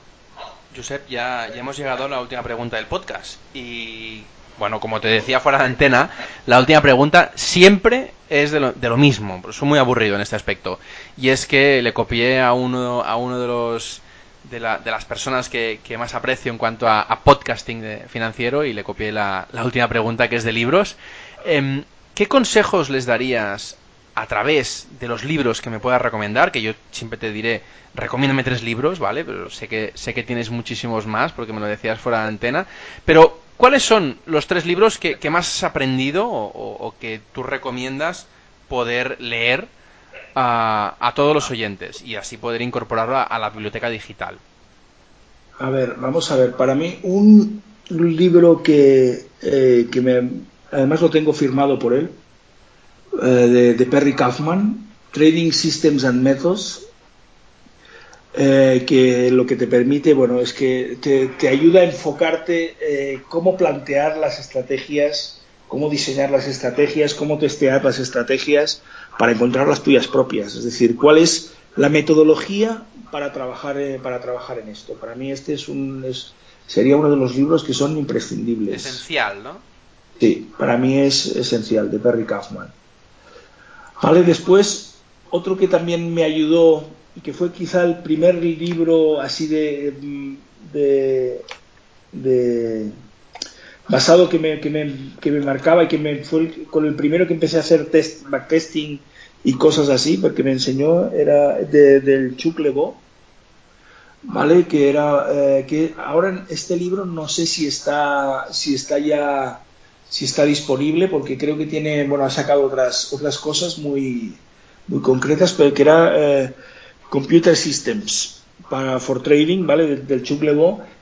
Josep, ya, ya hemos llegado a la última pregunta del podcast. Y bueno, como te decía fuera de antena, la última pregunta siempre es de lo, de lo mismo. Soy muy aburrido en este aspecto. Y es que le copié a uno, a uno de los de, la, de las personas que, más aprecio en cuanto a, podcasting financiero y le copié la, última pregunta que es de libros. Em, ¿Qué consejos les darías a través de los libros que me puedas recomendar? Que yo siempre te diré, recomiéndame tres libros, ¿vale? Pero sé que, sé que tienes muchísimos más porque me lo decías fuera de antena. Pero, ¿cuáles son los tres libros que, más has aprendido o, que tú recomiendas poder leer a, todos los oyentes y así poder incorporarlo a, la biblioteca digital? A ver, vamos a ver. Para mí, un, libro que, eh, que me, además lo tengo firmado por él, eh, de, Perry Kaufman, Trading Systems and Methods, eh, que lo que te permite, bueno, es que te, ayuda a enfocarte eh, cómo plantear las estrategias, cómo diseñar las estrategias, cómo testear las estrategias para encontrar las tuyas propias. Es decir, cuál es la metodología para trabajar, para trabajar en esto. Para mí este es un, sería uno de los libros que son imprescindibles. Esencial, ¿no? Sí, para mí es esencial, de Perry Kaufman. Vale, después, otro que también me ayudó y que fue quizá el primer libro así de, de, basado que me, que me, que me marcaba y que me fue con el primero que empecé a hacer test, backtesting y cosas así, porque me enseñó, era del Chuck Lebeau, ¿vale? Que era, eh, que ahora este libro no sé si está, si está ya si está disponible, porque creo que tiene, bueno, ha sacado otras, otras cosas muy, muy concretas, pero que era eh, Computer Systems para for Trading, ¿vale? Del, del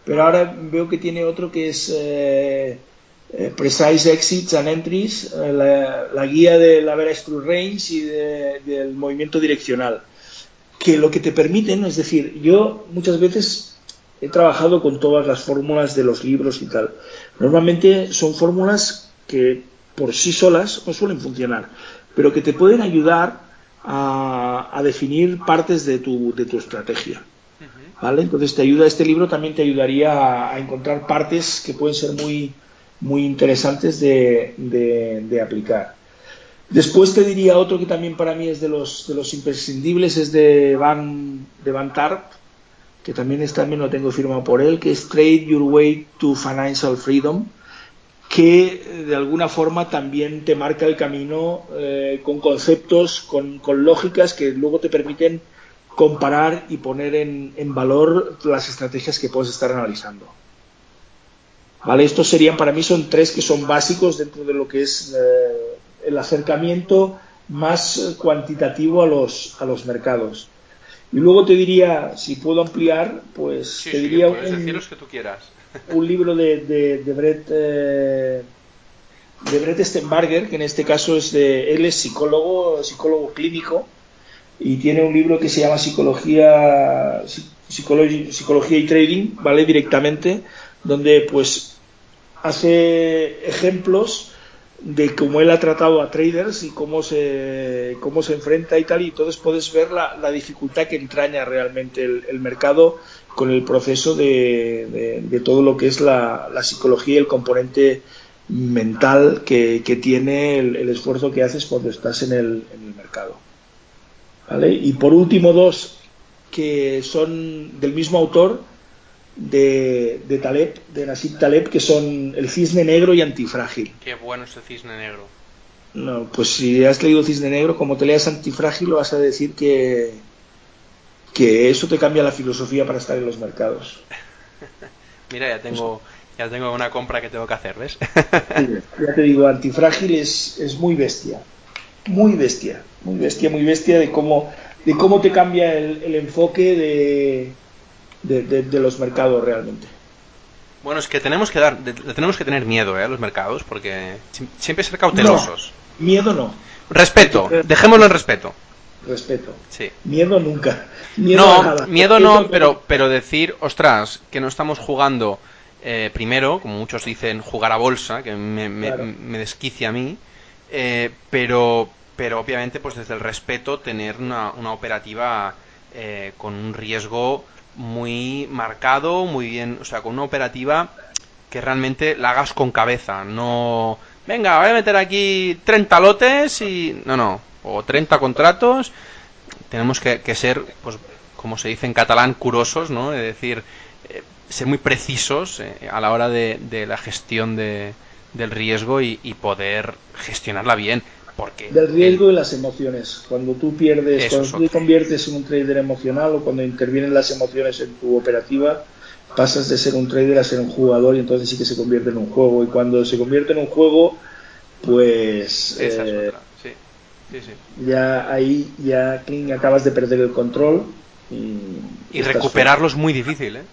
pero ahora veo que tiene otro que es eh, eh, Precise Exits and Entries, la, guía de la Vera True Range y del movimiento direccional, que lo que te permiten, es decir, yo muchas veces he trabajado con todas las fórmulas de los libros y tal. Normalmente son fórmulas que por sí solas no suelen funcionar, pero que te pueden ayudar a, definir partes de tu, de tu estrategia. ¿Vale? Entonces te ayuda, este libro también te ayudaría a, encontrar partes que pueden ser muy, muy interesantes de, de, aplicar. Después te diría otro que también para mí es de los, de los imprescindibles, es de Van, de Van Tarp, que también, es, también lo tengo firmado por él, que es Trade Your Way to Financial Freedom, que eh, de alguna forma también te marca el camino eh, con conceptos, con, lógicas que luego te permiten comparar y poner en, valor las estrategias que puedes estar analizando. ¿Vale? Estos serían, para mí, son tres que son básicos dentro de lo que es eh, el acercamiento más cuantitativo a los, a los mercados. Y luego te diría, si puedo ampliar, pues te diría un, que tú quieras. un libro de, de, Brett eh, de Brett Stenbarger, que en este caso es de él es psicólogo, psicólogo clínico y tiene un libro que se llama Psicología Psicología, Psicología y Trading, ¿vale? directamente, donde pues hace ejemplos de cómo él ha tratado a traders y cómo se, cómo se enfrenta y tal, y entonces puedes ver la, la dificultad que entraña realmente el, mercado con el proceso de, de, todo lo que es la, la, psicología y el componente mental que, que tiene el, el, esfuerzo que haces cuando estás en el, en el mercado. ¿Vale? Y por último, dos que son del mismo autor, de, de Taleb, de Nasib Taleb, que son El Cisne Negro y Antifrágil. Qué bueno ese Cisne Negro. No, pues si has leído Cisne Negro, como te leas Antifrágil, lo vas a decir que, que eso te cambia la filosofía para estar en los mercados. Mira, ya tengo, ya tengo una compra que tengo que hacer, ¿ves? ya te digo, Antifrágil es, es muy bestia. Muy bestia, muy bestia, muy bestia de cómo, de cómo te cambia el enfoque de, de, los mercados realmente. Bueno, es que tenemos que dar, tenemos que tener miedo ¿eh? a los mercados porque siempre ser cautelosos. miedo no. Respeto, dejémoslo en respeto. Respeto. Sí. Miedo nunca. Miedo no, miedo no, pero, pero decir, ostras, que no estamos jugando eh, primero, como muchos dicen, jugar a bolsa, que me, me, desquicia a mí, eh, pero, pero obviamente, pues desde el respeto, tener una, una operativa eh, con un riesgo muy marcado, muy bien, o sea, con una operativa que realmente la hagas con cabeza, no, venga, voy a meter aquí 30 lotes y, no, no, o 30 contratos, tenemos que, ser, pues, como se dice en catalán, curosos, ¿no? Es decir, eh, ser muy precisos eh, a la hora de, la gestión de, del riesgo y, poder gestionarla bien. Porque del riesgo y las emociones. Cuando tú pierdes, cuando tú te conviertes en un trader emocional o cuando intervienen las emociones en tu operativa, pasas de ser un trader a ser un jugador y entonces sí que se convierte en un juego. Y cuando se convierte en un juego, pues eh, ya ahí ya acabas de perder el control y, recuperarlo es muy difícil, ¿eh?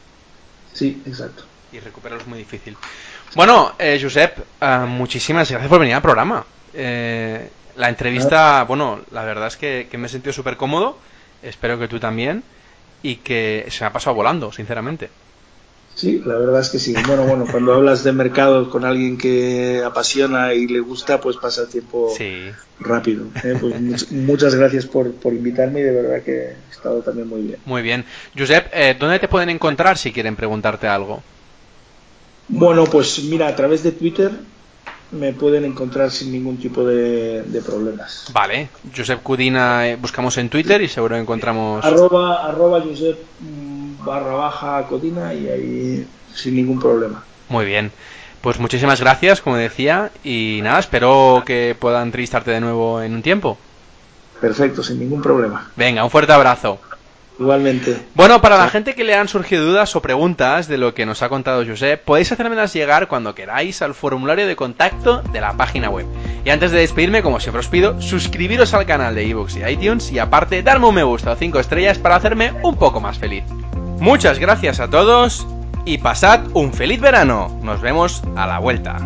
Sí, exacto. Y recuperarlo es muy difícil. Bueno, eh, Josep, eh, muchísimas gracias por venir al programa. Eh, la entrevista, bueno, la verdad es que, que me he sentido súper cómodo. Espero que tú también. Y que se me ha pasado volando, sinceramente. Sí, la verdad es que sí. Bueno, bueno, cuando hablas de mercado con alguien que apasiona y le gusta, pues pasa el tiempo rápido. ¿eh? Pues muchas gracias por, invitarme y de verdad que he estado también muy bien. Muy bien. Josep, eh, ¿dónde te pueden encontrar si quieren preguntarte algo? Bueno, pues mira, a través de Twitter me pueden encontrar sin ningún tipo de, problemas. Vale, Josep Cudina eh, buscamos en Twitter y seguro encontramos... Arroba, arroba Josep barra baja Codina y ahí sin ningún problema. Muy bien. Pues muchísimas gracias, como decía, y nada, espero que pueda entrevistarte de nuevo en un tiempo. Perfecto, sin ningún problema. Venga, un fuerte abrazo. Igualmente. Bueno, para la gente que le han surgido dudas o preguntas de lo que nos ha contado José, podéis hacérmelas llegar cuando queráis al formulario de contacto de la página web. Y antes de despedirme, como siempre os pido, suscribiros al canal de iVoox y iTunes y aparte darme un me gusta o 5 estrellas para hacerme un poco más feliz. Muchas gracias a todos y pasad un feliz verano. Nos vemos a la vuelta.